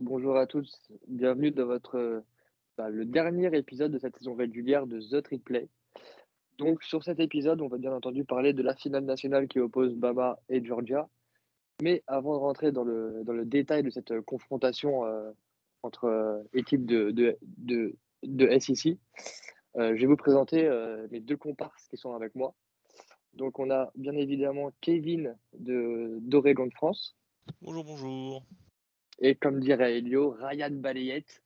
bonjour à tous. Bienvenue dans votre bah, le dernier épisode de cette saison régulière de The Triplay. Donc sur cet épisode, on va bien entendu parler de la finale nationale qui oppose Bama et Georgia. Mais avant de rentrer dans le, dans le détail de cette confrontation euh, entre euh, équipes de, de, de, de SEC, euh, je vais vous présenter mes deux comparses qui sont avec moi. Donc on a bien évidemment Kevin d'Oregon de France. Bonjour, bonjour. Et comme dirait Elio, Ryan Balayette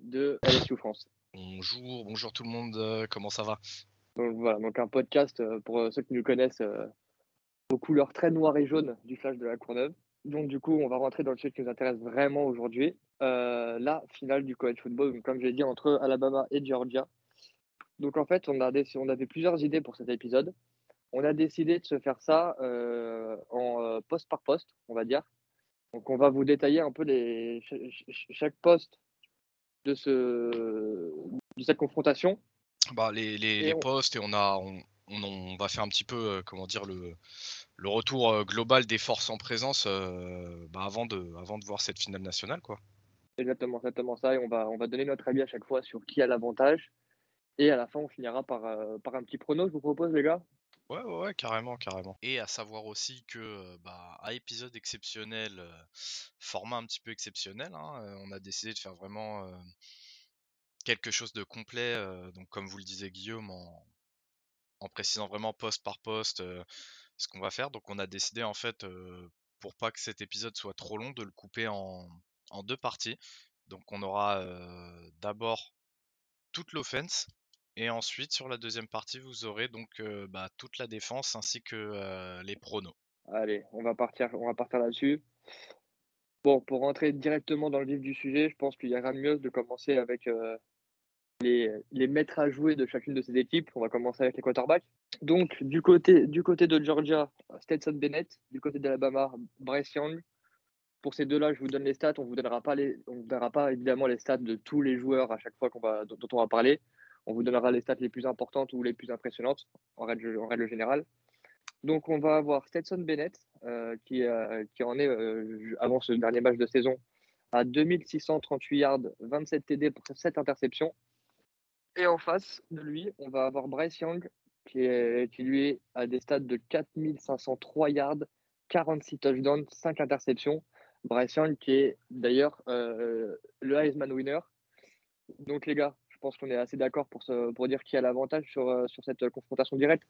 de LSU France. Bonjour, bonjour tout le monde, euh, comment ça va? Donc voilà, donc un podcast euh, pour euh, ceux qui nous connaissent aux couleurs très noires et jaunes du flash de la Courneuve. Donc du coup, on va rentrer dans le sujet qui nous intéresse vraiment aujourd'hui, euh, la finale du college football, donc, comme je l'ai dit, entre Alabama et Georgia. Donc en fait, on, a des, on avait plusieurs idées pour cet épisode. On a décidé de se faire ça euh, en euh, poste par poste, on va dire. Donc on va vous détailler un peu les, ch- ch- chaque poste de, ce, de cette confrontation. bah, Les, les, Et les on- postes et on, a, on, on, on va faire un petit peu, euh, comment dire, le, le retour euh, global des forces en présence euh, bah, avant, de, avant de voir cette finale nationale. quoi. Exactement, exactement ça. Et on va, on va donner notre avis à chaque fois sur qui a l'avantage. Et à la fin, on finira par, par un petit prono, je vous propose, les gars. Ouais, ouais, ouais, carrément, carrément. Et à savoir aussi que, euh, bah, à épisode exceptionnel, euh, format un petit peu exceptionnel, hein, euh, on a décidé de faire vraiment quelque chose de complet, donc comme vous le disiez Guillaume, en, précisant vraiment poste par poste ce qu'on va faire. Donc on a décidé en fait, pour pas que cet épisode soit trop long, de le couper en, en deux parties. Donc on aura d'abord toute l'offense et ensuite sur la deuxième partie vous aurez donc euh, bah, toute la défense ainsi que euh, les pronos. Allez, on va partir, partir là-dessus. Bon, pour rentrer directement dans le vif du sujet, je pense qu'il y a rien de mieux de commencer avec euh, les, les maîtres à jouer de chacune de ces équipes. On va commencer avec les quarterbacks. Donc, du côté, du côté de Georgia, Stetson Bennett. Du côté d'Alabama, Bryce Young. Pour ces deux-là, je vous donne les stats. On vous donnera pas les, on vous donnera pas évidemment les stats de tous les joueurs à chaque fois va, dont on va parler. On vous donnera les stats les plus importantes ou les plus impressionnantes en règle, générale. Donc, on va avoir Stetson Bennett, euh, qui, euh, qui en est, euh, avant ce dernier match de saison, à 2638 yards, 27 TD pour 7 interceptions. Et en face de lui, on va avoir Bryce Young, qui, qui lui est à des stats de 4503 yards, 46 touchdowns, 5 interceptions. Bryce Young, qui est d'ailleurs le Heisman winner. Donc, les gars, pense qu'on est assez d'accord pour, se- pour dire qui a l'avantage sur, euh, sur cette confrontation directe.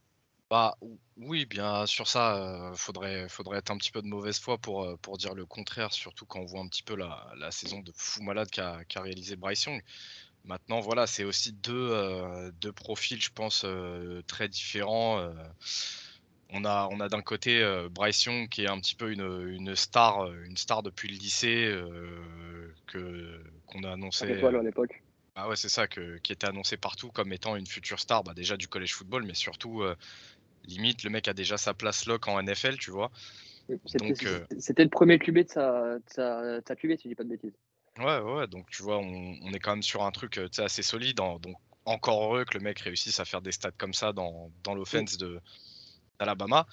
Bah ou- oui, bien sur ça, euh, faudrait, faudrait être un petit peu de mauvaise foi pour, euh, pour dire le contraire, surtout quand on voit un petit peu la, la saison de fou malade qu'a réalisé Bryce Young. Maintenant, voilà, c'est aussi deux, euh, deux profils, je pense, euh, très différents. euh. on a, on a d'un côté euh, Bryce Young qui est un petit peu une, une star, euh, une star depuis le lycée, euh, que qu'on a annoncé. À l'époque. Ah ouais, c'est ça, que, qui était annoncé partout comme étant une future star, bah déjà du college football, mais surtout, euh, limite, le mec a déjà sa place lock en NFL, tu vois. C'était euh, c'était le premier QB de sa, de sa, de sa QB, si je dis pas de bêtises. Ouais, ouais, donc tu vois, on, on est quand même sur un truc euh, assez solide. hein, donc, encore heureux que le mec réussisse à faire des stats comme ça dans, dans l'offense de d'Alabama.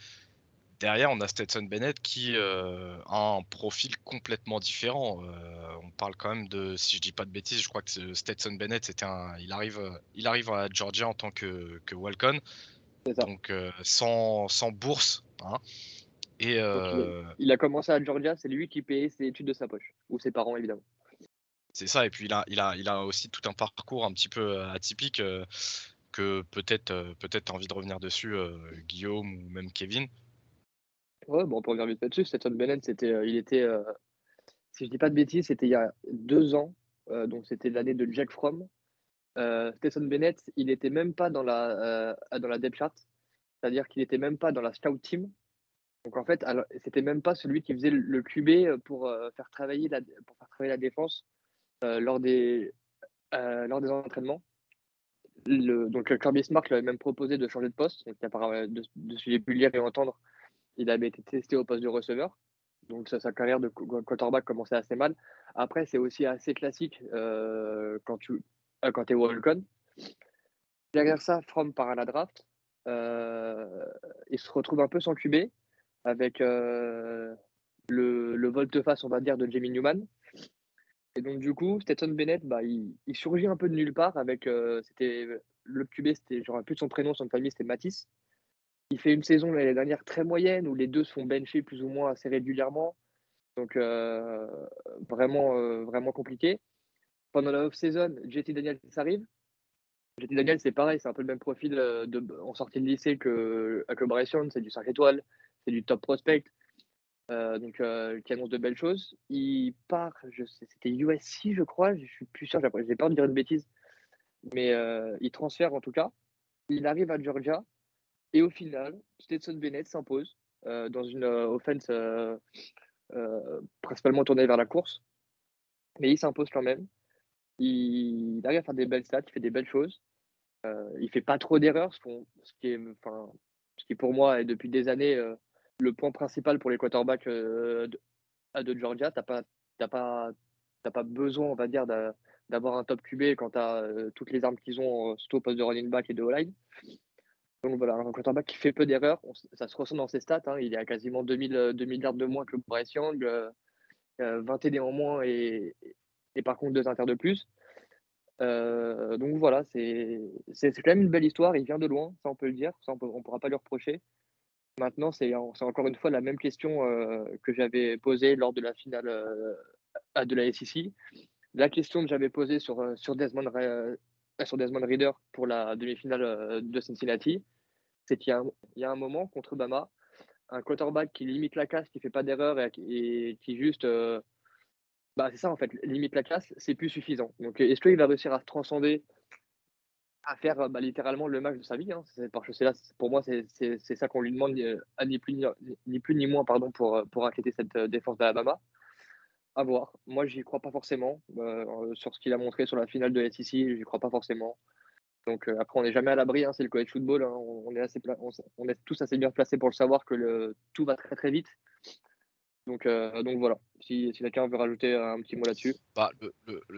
Derrière, on a Stetson Bennett qui euh, a un profil complètement différent. Euh, on parle quand même de, si je dis pas de bêtises, je crois que Stetson Bennett, c'était un, il arrive, il arrive à Georgia en tant que, que ça. donc euh, sans, sans bourse. hein. Et Il a commencé à Georgia, c'est lui qui payait ses études de sa poche. Ou ses parents, évidemment. C'est ça, et puis il a, il, a, il a aussi tout un parcours un petit peu atypique que peut-être peut-être envie de revenir dessus, Guillaume ou même Kevin. Bon, pour revenir vite là-dessus, Stetson Bennett, c'était, euh, il était, euh, si je dis pas de bêtises, c'était il y a deux ans. euh, donc c'était l'année de Jack Fromm. Stetson Bennett, il n'était même pas dans la, dans la depth chart. C'est-à-dire qu'il n'était même pas dans la scout team. Donc en fait, c'était même pas celui qui faisait le- QB pour, faire travailler la, pour faire travailler la défense lors, des, lors des entraînements. Donc Kirby Smart lui avait même proposé de changer de poste. Donc, de, de lire et entendre, il avait été testé au poste de receveur. Donc sa, carrière de qu- quarterback commençait assez mal. Après, c'est aussi assez classique euh, quand tu euh, quand es walk-on. Derrière ça, From part à la draft. Euh, il se retrouve un peu sans QB avec euh, le, le volte-face, on va dire, de Jamie Newman. Et donc, du coup, Stetson Bennett, bah, il, surgit un peu de nulle part avec. C'était le QB, c'était, j'aurais plus de son prénom, son famille, c'était Matisse. Il fait une saison l'année dernière très moyenne où les deux se font bencher plus ou moins assez régulièrement. Donc, euh, vraiment, euh, vraiment compliqué. Pendant la off-season, JT Daniels arrive. JT Daniels, c'est pareil, c'est un peu le même profil de, en sortie de lycée que, que c'est du 5 étoiles, c'est du top prospect. Euh, donc euh, qui annonce de belles choses. Il part, c'était USC, je crois, je suis plus sûr, j'ai peur de dire une bêtise, mais euh, il transfère en tout cas. Il arrive à Georgia et au final, Stetson Bennett s'impose dans une offense principalement tournée vers la course, mais il s'impose quand même. Il, arrive à faire des belles stats, il fait des belles choses. il fait pas trop d'erreurs, ce, qui ce qui pour moi est depuis des années le point principal pour les quarterbacks euh, de, de, Georgia. Tu n'as pas, pas, pas besoin, on va dire, d'avoir un top QB quand tu as euh, toutes les armes qu'ils ont, euh, surtout au poste de running back et de O-line. Donc voilà, un quarterback qui fait peu d'erreurs. Ça se ressent dans ses stats. Hein. Il est à quasiment 2000, 2000 yards de moins que Bryce Young, 20 TD en moins et, et, par contre deux inters de plus. donc voilà, c'est quand même une belle histoire. Il vient de loin, ça on peut le dire. Ça on ne pourra pas lui reprocher. Maintenant, c'est encore une fois la même question euh, que j'avais posée lors de la finale euh, de la SEC. La question que j'avais posée sur, euh, sur, Desmond, sur Desmond Reader pour la demi-finale de Cincinnati, c'est qu'il y, a un moment contre Bama, un quarterback qui limite la casse, qui fait pas d'erreur et, qui juste. bah, c'est ça en fait, limite la casse, c'est plus suffisant. Donc, est-ce qu'il va réussir à se transcender à faire bah, littéralement le match de sa vie. Hein? pour moi, c'est ça qu'on lui demande, euh, ni plus ni, moins pardon, pour, euh, pour cette euh, défense d'Alabama. À voir. Moi, j'y crois pas forcément. sur ce qu'il a montré sur la finale de SEC, j'y crois pas forcément. Donc après, on n'est jamais à l'abri, hein, c'est le college football. Hein. On, est assez on, est tous assez bien placés pour le savoir que le, tout va très très vite. Donc, euh, donc voilà, si, si quelqu'un veut rajouter un petit mot là-dessus. Bah,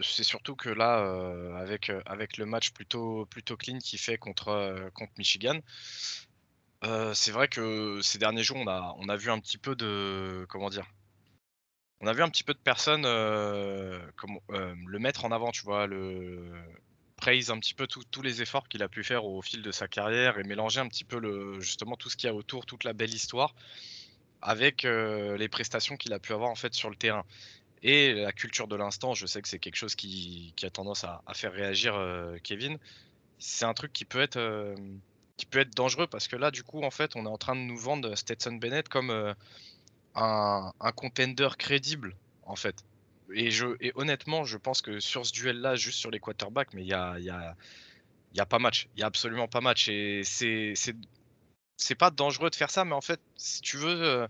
c'est surtout que là, euh, avec, euh, avec le match plutôt, plutôt clean qu'il fait contre, contre Michigan, c'est vrai que ces derniers jours, on a, on a vu un petit peu de. Comment dire On a vu un petit peu de personnes comme, le mettre en avant, tu vois, le praise un petit peu tous les efforts qu'il a pu faire au fil de sa carrière et mélanger un petit peu justement tout ce qu'il y a autour, toute la belle histoire avec les prestations qu'il a pu avoir fait sur le terrain. Et la culture de l'instant, je sais que c'est quelque chose qui, a tendance à, faire réagir Kevin. C'est un truc qui peut être qui peut être dangereux parce que là, du coup, en fait, on est en train de nous vendre Stetson Bennett comme un, contender crédible, en fait. Et, je, et honnêtement, je pense que sur ce duel-là, juste sur les quarterbacks, mais il y a, y, a, y a pas match. Il y a absolument pas match. Et c'est c'est pas dangereux de faire ça, mais en fait, si tu veux,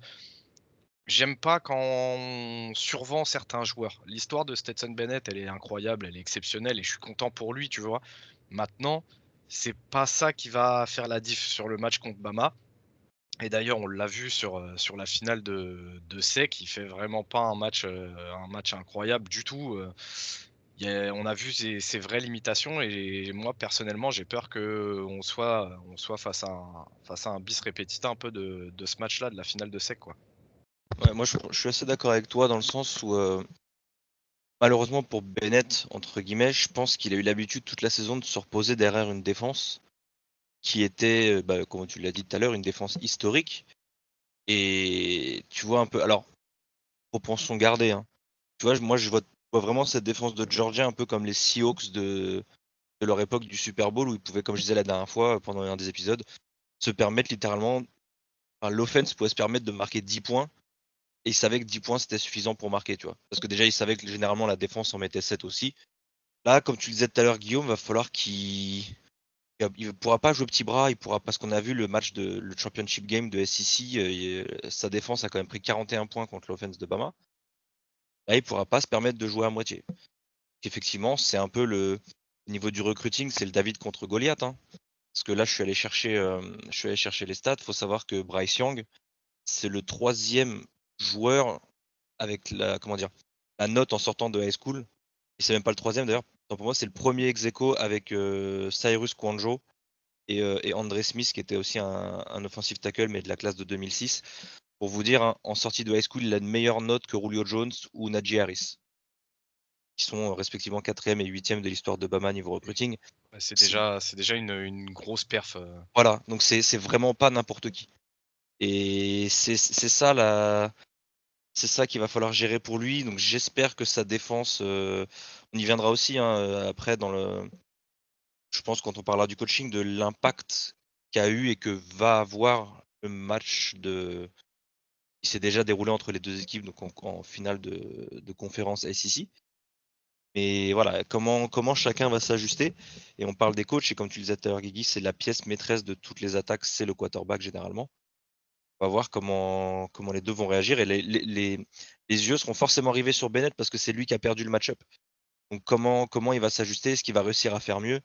j'aime pas quand on survend certains joueurs. L'histoire de Stetson Bennett, elle est incroyable, elle est exceptionnelle et je suis content pour lui, tu vois. Maintenant, c'est pas ça qui va faire la diff sur le match contre Bama. Et d'ailleurs, on l'a vu sur, sur la finale de, de SEC, il fait vraiment pas un match, un match incroyable du tout on a vu ses, vraies limitations et moi personnellement j'ai peur qu'on soit, on soit face, à un, face à un bis répétita un peu de, ce match-là, de la finale de SEC. Quoi. moi je, suis assez d'accord avec toi dans le sens où euh, malheureusement pour Bennett, entre guillemets, je pense qu'il a eu l'habitude toute la saison de se reposer derrière une défense qui était, euh, bah, comme tu l'as dit tout à l'heure, une défense historique. Et tu vois un peu, alors, propension gardée, hein. tu vois, moi je vote vraiment cette défense de Georgia un peu comme les Seahawks de, leur époque du Super Bowl où ils pouvaient, comme je disais la dernière fois pendant un des épisodes, se permettre littéralement, l'offense pouvait se permettre de marquer 10 points et ils savaient que 10 points c'était suffisant pour marquer, tu vois. Parce que déjà ils savaient que généralement la défense en mettait 7 aussi. Là, comme tu le disais tout à l'heure, Guillaume, va falloir qu'il il ne pourra pas jouer petit bras, il pourra parce qu'on a vu le match de le championship game de SEC, euh, sa défense a quand même pris 41 points contre l'offense de Bama il pourra pas se permettre de jouer à moitié. Effectivement, c'est un peu le niveau du recruiting, c'est le David contre Goliath. Hein. Parce que là, je suis allé chercher, euh, je suis allé chercher les stats. Il faut savoir que Bryce Young, c'est le troisième joueur avec la, comment dire, la note en sortant de high school. Et c'est même pas le troisième d'ailleurs. Pour moi, c'est le premier ex avec euh, Cyrus Kwanjo et, euh, et, André Smith, qui était aussi un, un offensive tackle, mais de la classe de 2006. Pour vous dire, hein, en sortie de high school, il a une meilleure note que Julio Jones ou Najee Harris. qui sont respectivement quatrième et huitième de l'histoire de Bama niveau recruiting. c'est déjà, c'est déjà une, une, grosse perf. Voilà, donc c'est vraiment pas n'importe qui. Et c'est ça la, c'est ça qu'il va falloir gérer pour lui. Donc j'espère que sa défense, on y viendra aussi hein, après dans le. Je pense quand on parlera du coaching, de l'impact qu'a eu et que va avoir le match de qui s'est déjà déroulé entre les deux équipes donc en, finale de, de, conférence SEC. Mais voilà, comment, comment chacun va s'ajuster. Et on parle des coachs, et comme tu le disais tout à l'heure, Guigui, c'est la pièce maîtresse de toutes les attaques, c'est le quarterback généralement. On va voir comment, comment les deux vont réagir. Et les, les, les yeux seront forcément rivés sur Bennett parce que c'est lui qui a perdu le match-up. Donc comment, comment il va s'ajuster Est-ce qu'il va réussir à faire mieux?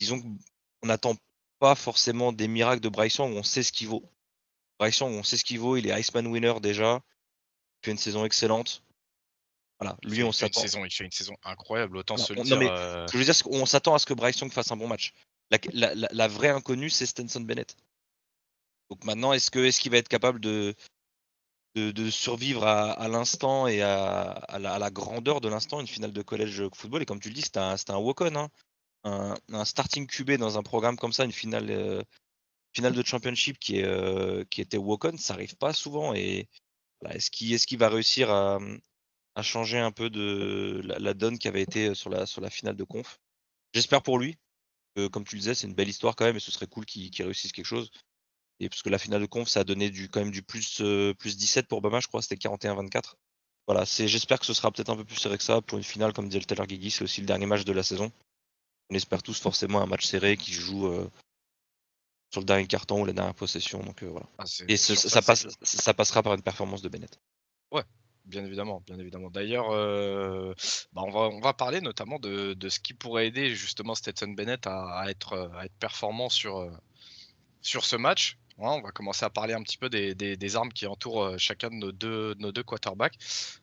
Disons qu'on n'attend pas forcément des miracles de Bryson où on sait ce qu'il vaut. Bryson, on sait ce qu'il vaut, il est Iceman winner déjà. Il fait une saison excellente. Voilà, lui, on s'attend. Il fait une saison incroyable, autant se le dire. Euh ce que je veux dire, c'est qu'on s'attend à ce que Bryson fasse un bon match. La, vraie inconnue, c'est Stenson Bennett. Donc maintenant, est-ce qu'il va être capable de, survivre à, l'instant et à, la, grandeur de l'instant, une finale de collège football? Et comme tu le dis, c'était un, un walk-on. Hein. Un, starting QB dans un programme comme ça, une finale, euh, finale de championship qui, euh, était walk-on, ça arrive pas souvent. Et est-ce qu'il va réussir à, changer un peu la, donne qui avait été sur la, sur la finale de conf? J'espère pour lui. comme tu le disais, c'est une belle histoire quand même et ce serait cool qu'il réussisse quelque chose. Et parce que la finale de conf, ça a donné du, quand même du plus, plus 17 pour Bama, je crois, c'était 41-24. Voilà, j'espère que ce sera peut-être un peu plus serré que ça pour une finale, comme disait le Taylor Guigui, c'est aussi le dernier match de la saison. On espère tous forcément un match serré qui joue sur le dernier carton ou la dernière possession. Donc voilà. Ah, et ça, passe, ça passera par une performance de Bennett. Ouais, Bien évidemment, bien évidemment. D'ailleurs, euh, bah, on, va, on va parler notamment de, ce qui pourrait aider justement Stetson Bennett à, être, à être performant sur, euh, sur ce match. On va commencer à parler un petit peu des, armes qui entourent euh, chacun de nos deux, nos deux quarterbacks.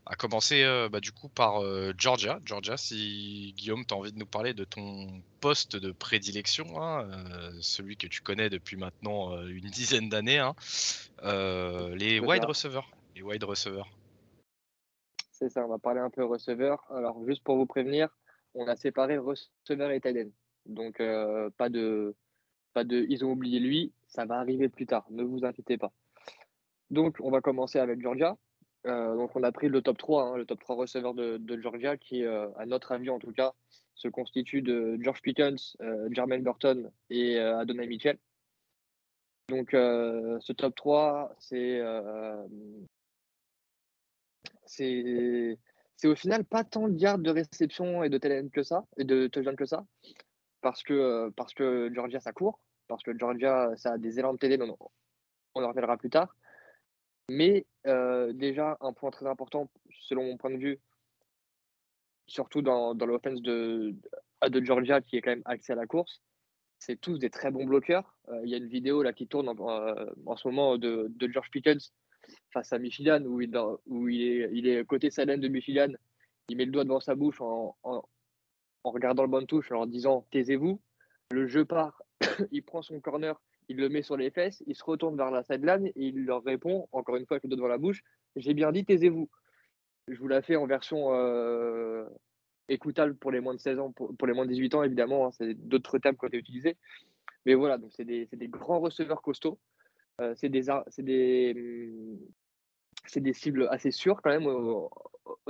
À commencer bah, du coup par Georgia. Georgia, si Guillaume, tu as envie de nous parler de ton poste de prédilection, hein, celui que tu connais depuis maintenant une dizaine d'années, hein, les wide receivers. Les wide receivers. C'est ça, on va parler un peu receveur. Alors, juste pour vous prévenir, on a séparé receveur et tight Donc, euh, pas, de, pas de. Ils ont oublié lui, ça va arriver plus tard, ne vous inquiétez pas. Donc, on va commencer avec Georgia. Euh, donc, on a pris le top 3, hein, le top 3 receveur de, Georgia, qui, euh, à notre avis en tout cas, se constitue de George Pickens, Jermaine Burton et Adonai Mitchell. Donc, ce top 3, c'est c'est au final pas tant de yards de réception et de talent que ça, et de que ça, parce que, parce que Georgia ça court, parce que Georgia ça a des élans de télé, on, on en reviendra plus tard. Mais euh, déjà, un point très important, selon mon point de vue, surtout dans, dans l'offense de, de Georgia qui est quand même axé à la course, c'est tous des très bons bloqueurs. Euh, il y a une vidéo là qui tourne en, euh, en ce moment de, de George Pickens face à Michigan, où il, où il, est, il est côté Salem de Michigan, il met le doigt devant sa bouche en, en, regardant le bon touche, en disant taisez-vous. Le jeu part, il prend son corner, il le met sur les fesses, il se retourne vers la sideline et il leur répond, encore une fois avec le doigt devant la bouche j'ai bien dit taisez-vous. Je vous la fais en version euh, écoutable pour les moins de 16 ans, pour, les moins de 18 ans évidemment, hein, c'est d'autres termes qui ont été utilisés. Mais voilà, donc c'est des, grands receveurs costauds. Euh, c'est hum, des cibles assez sûres quand même au,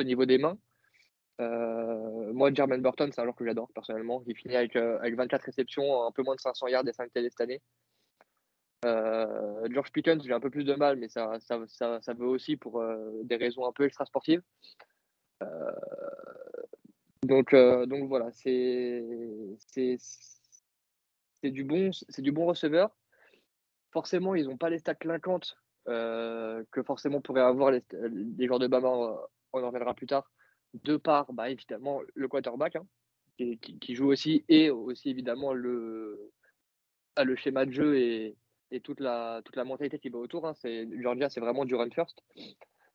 niveau des mains. Euh, moi, Jermaine Burton, c'est un joueur que j'adore personnellement. Il finit avec, euh, avec 24 réceptions, un peu moins de 500 yards et 5 télé cette année. George Pickens, j'ai un peu plus de mal, mais ça, veut aussi pour des raisons un peu extra-sportives. donc, voilà, c'est du, bon, receveur forcément, ils n'ont pas les stats clinquantes euh, que forcément pourraient avoir les, joueurs de Bama, on en reviendra plus tard, de par bah, évidemment le quarterback hein, qui, joue aussi et aussi évidemment le, ah, le schéma de jeu et, toute, la, toute la mentalité qui va autour. Hein. C'est, Georgia, c'est vraiment du run first.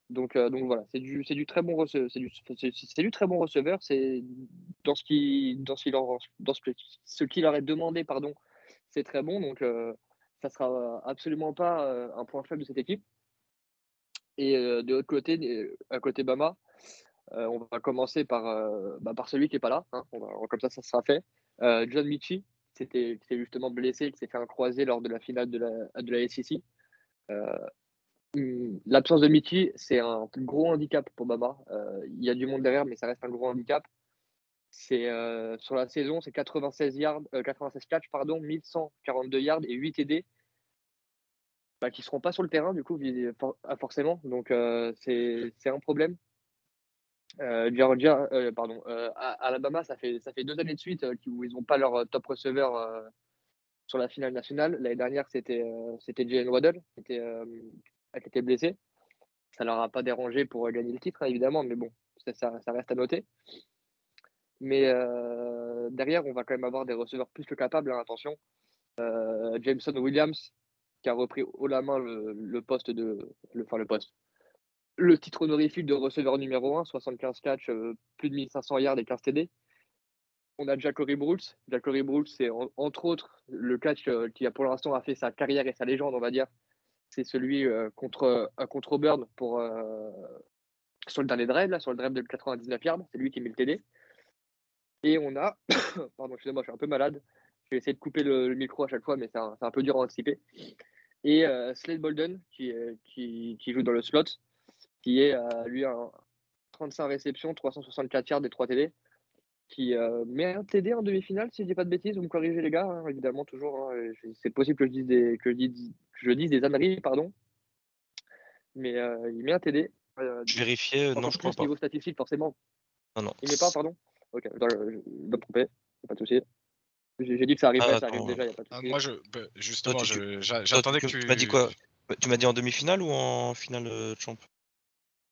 Donc, euh, donc voilà, c'est du, c'est du très bon receveur. C'est du, c'est, du très bon receveur. C'est dans ce qui, dans ce qui leur, dans ce, ce qui leur est demandé, pardon, c'est très bon. Donc, euh, ça sera absolument pas un point faible de cette équipe. Et de l'autre côté, à côté Bama, on va commencer par, bah, par celui qui n'est pas là. Hein. comme ça, ça sera fait. John Michi, qui s'est justement blessé, qui s'est fait un croisé lors de la finale de la, de la SEC. Hum, l'absence de Michi, c'est un gros handicap pour Baba. Il y a du monde derrière, mais ça reste un gros handicap. Sur la saison, c'est 96 yards, 96 catch, pardon, 1142 yards et 8 TD bah, qui ne seront pas sur le terrain, du coup, ah, forcément. Donc, c'est un problème. Georgia, pardon, Alabama, ça fait, deux années de suite où ils n'ont pas leur top receveur sur la finale nationale. L'année dernière, c'était c'était Jalen Waddle qui était, qui était blessé. Ça ne leur a pas dérangé pour gagner le titre, hein, évidemment, mais bon, ça, reste à noter. Mais derrière, on va quand même avoir des receveurs plus que capables, hein, attention. Jameson Williams, qui a repris haut la main le, poste de. Le, enfin, le poste. Le titre honorifique de receveur numéro 1, 75 catch, euh, plus de 1500 yards et 15 TD. On a Jacory Brooks. Jacory Brooks, c'est entre autres le catch euh, qui a pour l'instant a fait sa carrière et sa légende, on va dire. C'est celui euh, contre, contre Auburn pour, sur le dernier drive, là, sur le drive de 99 yards. C'est lui qui met le TD. Et on a. Pardon, excusez-moi, je suis un peu malade. Je vais essayer de couper le, micro à chaque fois, mais c'est un, peu dur à anticiper et euh, Slade Bolden qui, qui, joue dans le slot, qui est euh, lui un 35 réceptions, 364 yards et 3 TD, qui euh, met un TD en demi-finale, si je dis pas de bêtises, vous me corrigez les gars, hein, évidemment toujours, hein, c'est possible que je dise des, que je dise, que je dise des âneries, pardon, mais il met un TD. je vérifiais, non je crois pas. Niveau statistique, forcément. Non, non. Il met pas, pardon Ok, je dois, me tromper, pas de souci. J'ai dit que ça arriverait, ah, ça arrive déjà, il a pas de ah, Moi, je, bah, justement, j'attendais que tu. Tu m'as dit quoi? Tu m'as dit en demi-finale ou en finale euh, champ?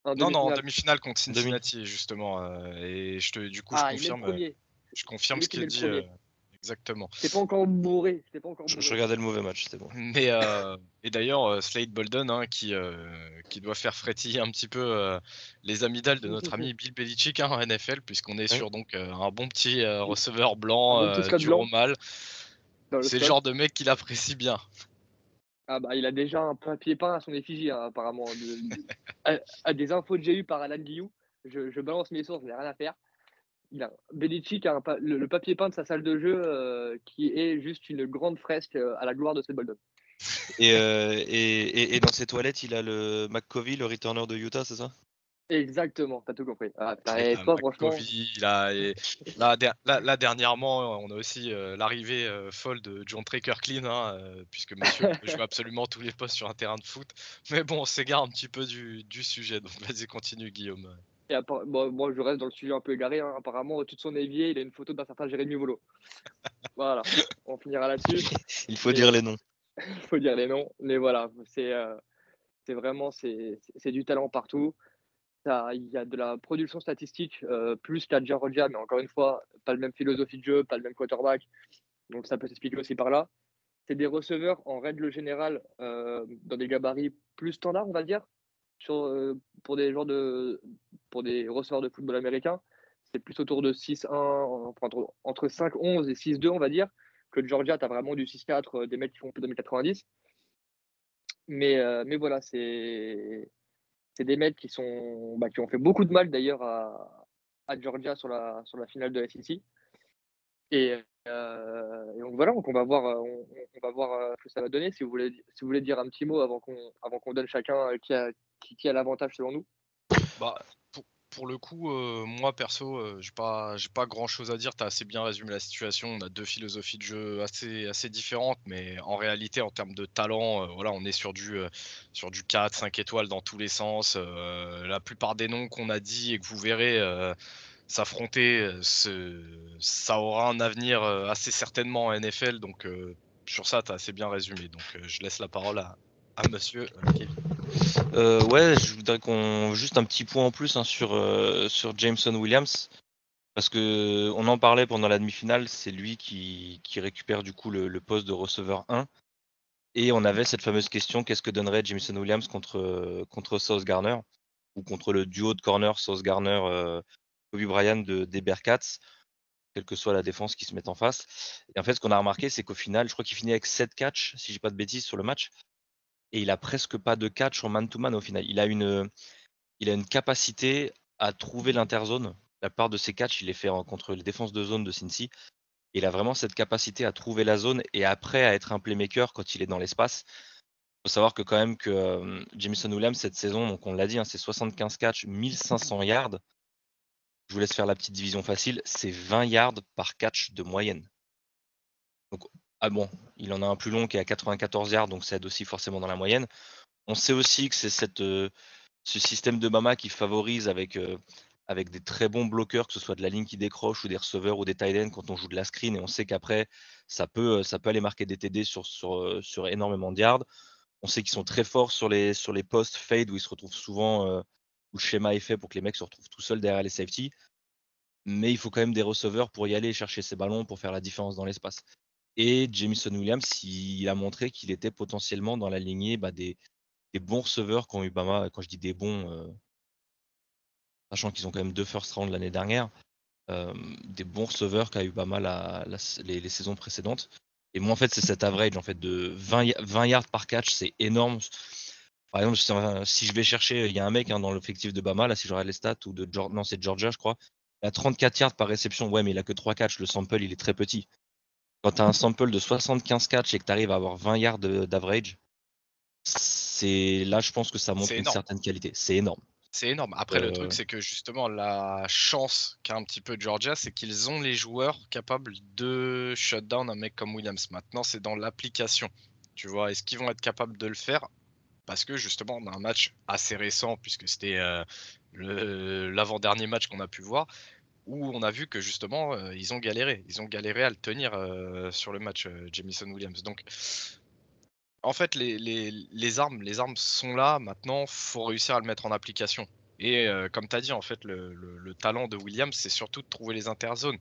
Non, non, en demi-finale contre Cincinnati, justement. Euh, et je te, du coup, je ah, confirme, euh, je confirme ce qu'il a dit. Exactement. C'est pas encore bourré. Pas encore Je, regardais le mauvais match, c'était bon. Mais euh, et d'ailleurs, euh, Slade Bolden, hein, qui, euh, qui doit faire frétiller un petit peu les amygdales de notre ami Bill Belichick hein, en NFL, puisqu'on est sur donc un bon petit receveur blanc, du mal. C'est le genre de mec qu'il apprécie bien. Ah bah, il a déjà un papier peint à son effigie, hein, apparemment. à, des infos que j'ai eues par Alan Guillou, je, balance mes sources, je n'ai rien à faire il a Belichick a le, papier peint de sa salle de jeu euh, qui est juste une grande fresque euh, à la gloire de ses Bulldogs. Euh, et, et, dans ses toilettes, il a le McCovey, le returner de Utah, c'est ça? Exactement, t'as tout compris. Ah, ah, franchement... là, dernièrement, on a aussi l'arrivée folle de John Trey Kirkland, hein, puisque monsieur joue absolument tous les postes sur un terrain de foot. Mais bon, on s'égare un petit peu du, du sujet, donc vas-y, continue, Guillaume. Et bon, moi, je reste dans le sujet un peu égaré. Hein. Apparemment, tout son évier, il a une photo d'un certain Jérémy Volo. voilà, on finira là-dessus. il faut dire les noms. il faut dire les noms. Mais voilà, c'est euh, vraiment c'est du talent partout. Il y a de la production statistique euh, plus qu'à Georgia, mais encore une fois, pas le même philosophie de jeu, pas le même quarterback. Donc ça peut s'expliquer aussi par là. C'est des receveurs en règle générale euh, dans des gabarits plus standards, on va dire. Sur, pour des de pour des receveurs de football américain, c'est plus autour de 6-1, entre, entre 5-11 et 6-2, on va dire, que Georgia, tu as vraiment du 6-4, euh, des mecs qui font plus de 90. Mais, euh, mais voilà, c'est des mecs bah, qui ont fait beaucoup de mal d'ailleurs à, Georgia sur la, finale de la SEC. Et, euh, et, donc voilà, donc on va voir, on, va voir ce que ça va donner. Si vous voulez, si vous voulez dire un petit mot avant qu'on avant qu'on donne chacun qui a, qui a l'avantage selon nous. Bah, pour le coup, euh, moi perso, euh, j'ai pas, pas grand chose à dire. Tu as assez bien résumé la situation. On a deux philosophies de jeu assez, assez différentes, mais en réalité, en termes de talent, euh, voilà, on est sur du, sur du 4, 5 étoiles dans tous les sens. la plupart des noms qu'on a dit et que vous verrez s'affronter, ça aura un avenir assez certainement en NFL. Donc, sur ça, tu as assez bien résumé. Donc, je laisse la parole à, à monsieur Kevin. Euh, ouais, je voudrais qu'on juste un petit point en plus hein, sur euh, sur Jameson Williams. Parce que on en parlait pendant la demi-finale, c'est lui qui, récupère du coup le, poste de receveur 1 et on avait cette fameuse question qu'est-ce que donnerait Jameson Williams contre contre Sauce Garner? Ou contre le duo de corner Sauce Garner euh, Kobe de, des quelle que soit la défense qui se met en face. Et en fait, ce qu'on a remarqué, c'est qu'au final, je crois qu'il finit avec 7 catchs, si j'ai pas de bêtises, sur le match et il a presque pas de catch en man-to-man au final. Il a une, il a une capacité à trouver l'interzone. La part de ses catchs, il les fait contre les défenses de zone de Cincy. Il a vraiment cette capacité à trouver la zone et après à être un playmaker quand il est dans l'espace. Il faut savoir que quand même que euh, Jameson Williams cette saison, donc on l'a dit, hein, c'est 75 catchs, 1500 yards. Je vous laisse faire la petite division facile, c'est 20 yards par catch de moyenne. Donc, ah bon, il en a un plus long qui est à 94 yards, donc ça aide aussi forcément dans la moyenne. On sait aussi que c'est euh, ce système de Mama qui favorise avec, euh, avec des très bons bloqueurs, que ce soit de la ligne qui décroche ou des receveurs ou des tight ends quand on joue de la screen. Et on sait qu'après, ça peut, ça peut aller marquer des TD sur, euh, énormément de yards. On sait qu'ils sont très forts sur les, sur postes fade où ils se retrouvent souvent, euh, où le schéma est fait pour que les mecs se retrouvent tout seuls derrière les safety. Mais il faut quand même des receveurs pour y aller chercher ces ballons pour faire la différence dans l'espace. Et Jamison Williams, il a montré qu'il était potentiellement dans la lignée bah, des, des, bons receveurs qu'ont eu Bama. Quand je dis des bons, euh, sachant qu'ils ont quand même deux first round l'année dernière, euh, des bons receveurs qu'a eu Bama la, les, saisons précédentes. Et moi, en fait, c'est cet average en fait, de 20, yards par catch, c'est énorme. Par exemple, si, je vais chercher, il y a un mec hein, dans l'effectif de Bama, là, si je regarde les stats, ou de non, c'est Georgia, je crois. Il a 34 yards par réception, ouais, mais il a que 3 catchs, le sample, il est très petit. Quand tu as un sample de 75 catchs et que tu arrives à avoir 20 yards d'average, c'est là, je pense que ça montre une certaine qualité. C'est énorme. C'est énorme. Après, le truc, c'est que justement, la chance qu'a un petit peu Georgia, c'est qu'ils ont les joueurs capables de shut down un mec comme Williams. Maintenant, c'est dans l'application. Tu vois, est-ce qu'ils vont être capables de le faire? Parce que justement, on a un match assez récent, puisque c'était euh, l'avant-dernier match qu'on a pu voir, où on a vu que justement, euh, ils ont galéré. Ils ont galéré à le tenir euh, sur le match, Jamison Williams. Donc, en fait, les, armes, les armes sont là. Maintenant, faut réussir à le mettre en application. Et euh, comme tu as dit, en fait, le, talent de Williams, c'est surtout de trouver les interzones.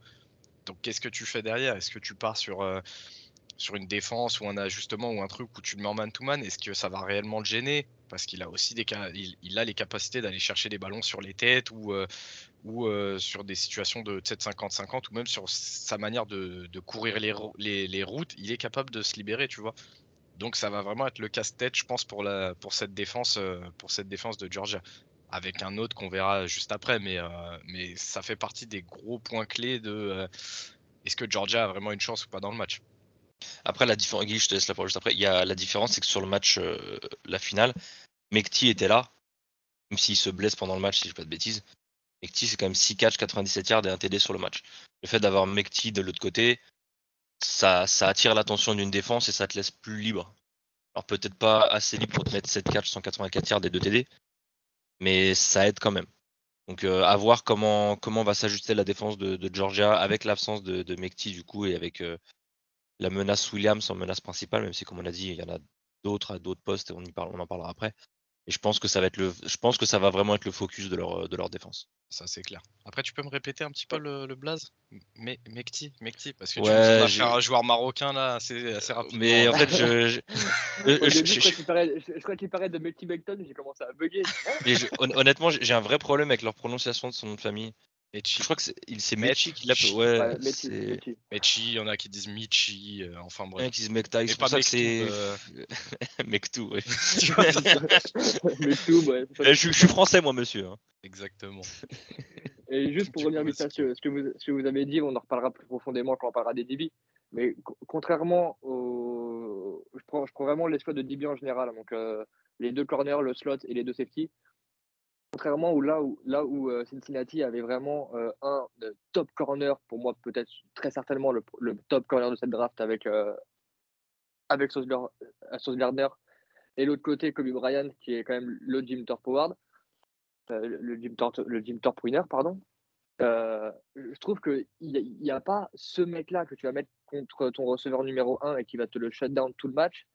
Donc, qu'est-ce que tu fais derrière? Est-ce que tu pars sur, euh, sur une défense ou un ajustement ou un truc où tu le mets en man-to-man? Est-ce que ça va réellement le gêner? Parce qu'il a aussi des, il, a les capacités d'aller chercher des ballons sur les têtes ou, euh, ou sur des situations de 7-50-50 ou même sur sa manière de, courir les, les, les routes. Il est capable de se libérer, tu vois. Donc ça va vraiment être le casse-tête, je pense, pour, la, pour, cette défense, euh, pour cette défense de Georgia. Avec un autre qu'on verra juste après, mais, euh, mais ça fait partie des gros points clés de euh, est-ce que Georgia a vraiment une chance ou pas dans le match? Après, la différence, je te laisse la parole juste après. Il y a la différence, c'est que sur le match, la finale, Mekti était là, même s'il se blesse pendant le match, si je ne pas de bêtises. Mekti, c'est quand même 6 catch, 97 yards et un TD sur le match. Le fait d'avoir Mekti de l'autre côté, ça, attire l'attention d'une défense et ça te laisse plus libre. Alors peut-être pas assez libre pour te mettre 7 catch 184 yards et 2 TD, mais ça aide quand même. Donc euh, à voir comment, comment va s'ajuster la défense de, Georgia avec l'absence de, de Mekti du coup et avec euh, la menace Williams en menace principale, même si comme on a dit, il y en a d'autres à d'autres postes et on, y parle, on en parlera après. Et je pense que ça va être le, je pense que ça va vraiment être le focus de leur, de leur défense. Ça c'est clair. Après, tu peux me répéter un petit peu le, le blaze? Mekti, Mekti, parce que tu vas faire un joueur marocain là assez, assez rapidement. Mais en fait, je, je, je, crois qu'il paraît de Mekti Beckton, j'ai commencé à bugger. honnêtement, j'ai un vrai problème avec leur prononciation de son nom de famille. Je crois que c'est Mechi qui l'appelle. Ouais, Mechi, il y en a qui disent Michi, euh, enfin bref. Il y en a qui disent Mekta, c'est pour ça que c'est. Euh... Mektou, ouais. Mektou, ouais. Je, je, suis français, moi, monsieur. Hein. Exactement. Et juste pour revenir vite à ce, que vous, ce que vous avez dit, on en reparlera plus profondément quand on parlera des DB. Mais contrairement au. Je prends, je prends vraiment l'espoir de DB en général. Donc, euh, les deux corners, le slot et les deux safety contrairement où là où, là où euh, Cincinnati avait vraiment euh, un top corner, pour moi peut-être très certainement le, top corner de cette draft avec, euh, avec Sauce, Gardner, et l'autre côté Kobe Bryant qui est quand même le Jim Thorpe le, Jim Thorpe, winner, pardon. je trouve qu'il n'y a, a, pas ce mec-là que tu vas mettre contre ton receveur numéro 1 et qui va te le shut down tout le match.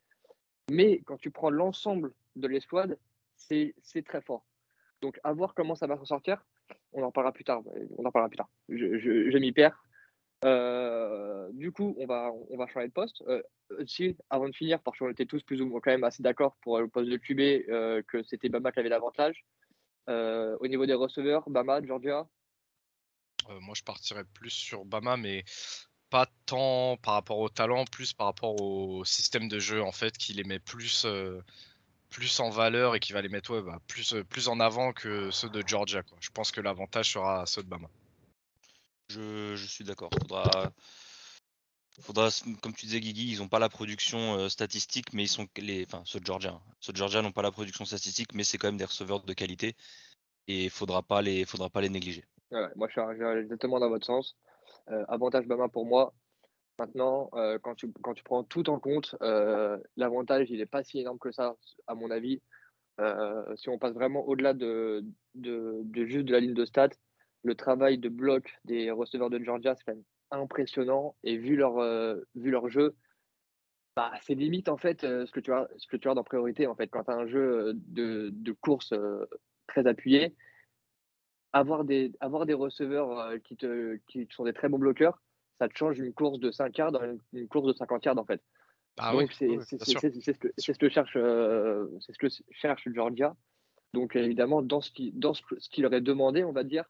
Mais quand tu prends l'ensemble de l'escouade, c'est très fort. Donc, à voir comment ça va ressortir. On en parlera plus tard. On en parlera plus tard. Je, m'y perds. Euh, du coup, on va, on va changer de poste. Euh, si, avant de finir, parce qu'on était tous plus ou moins quand même assez d'accord pour le poste de QB euh, que c'était Bama qui avait l'avantage. au niveau des receveurs, Bama, Georgia? Moi, je partirais plus sur Bama, mais pas tant par rapport au talent, plus par rapport au système de jeu en fait, qu'il aimait plus plus en valeur et qui va les mettre bah, plus, plus en avant que ceux de Georgia. Quoi. Je pense que l'avantage sera ceux de Bama. Je, suis d'accord. Faudra, faudra, comme tu disais, Guigui, ils n'ont pas la production statistique, mais ils sont les, enfin, ceux de Georgia. Hein. Ceux de Georgia n'ont pas la production statistique, mais c'est quand même des receveurs de qualité et il faudra pas les, faudra pas les négliger. moi, je suis exactement dans votre sens. avantage Bama pour moi. Maintenant, quand, tu, quand tu prends tout en compte, l'avantage, il n'est pas si énorme que ça, à mon avis. si on passe vraiment au-delà de, de, juste de la ligne de stats, le travail de bloc des receveurs de Georgia, c'est quand même impressionnant. Et vu leur, vu leur jeu, bah, c'est limite en fait ce que tu as, ce que tu as dans priorité en fait. Quand tu as un jeu de, de course très appuyé, avoir des, avoir des receveurs qui, te, qui sont des très bons bloqueurs, ça te change une course de 5 yards dans une, course de 50 yards en fait. Ah Donc c'est ce, que, ce que cherche, c'est ce que cherche Georgia. Donc évidemment, dans ce qu'il dans ce, qu'il aurait demandé, on va dire,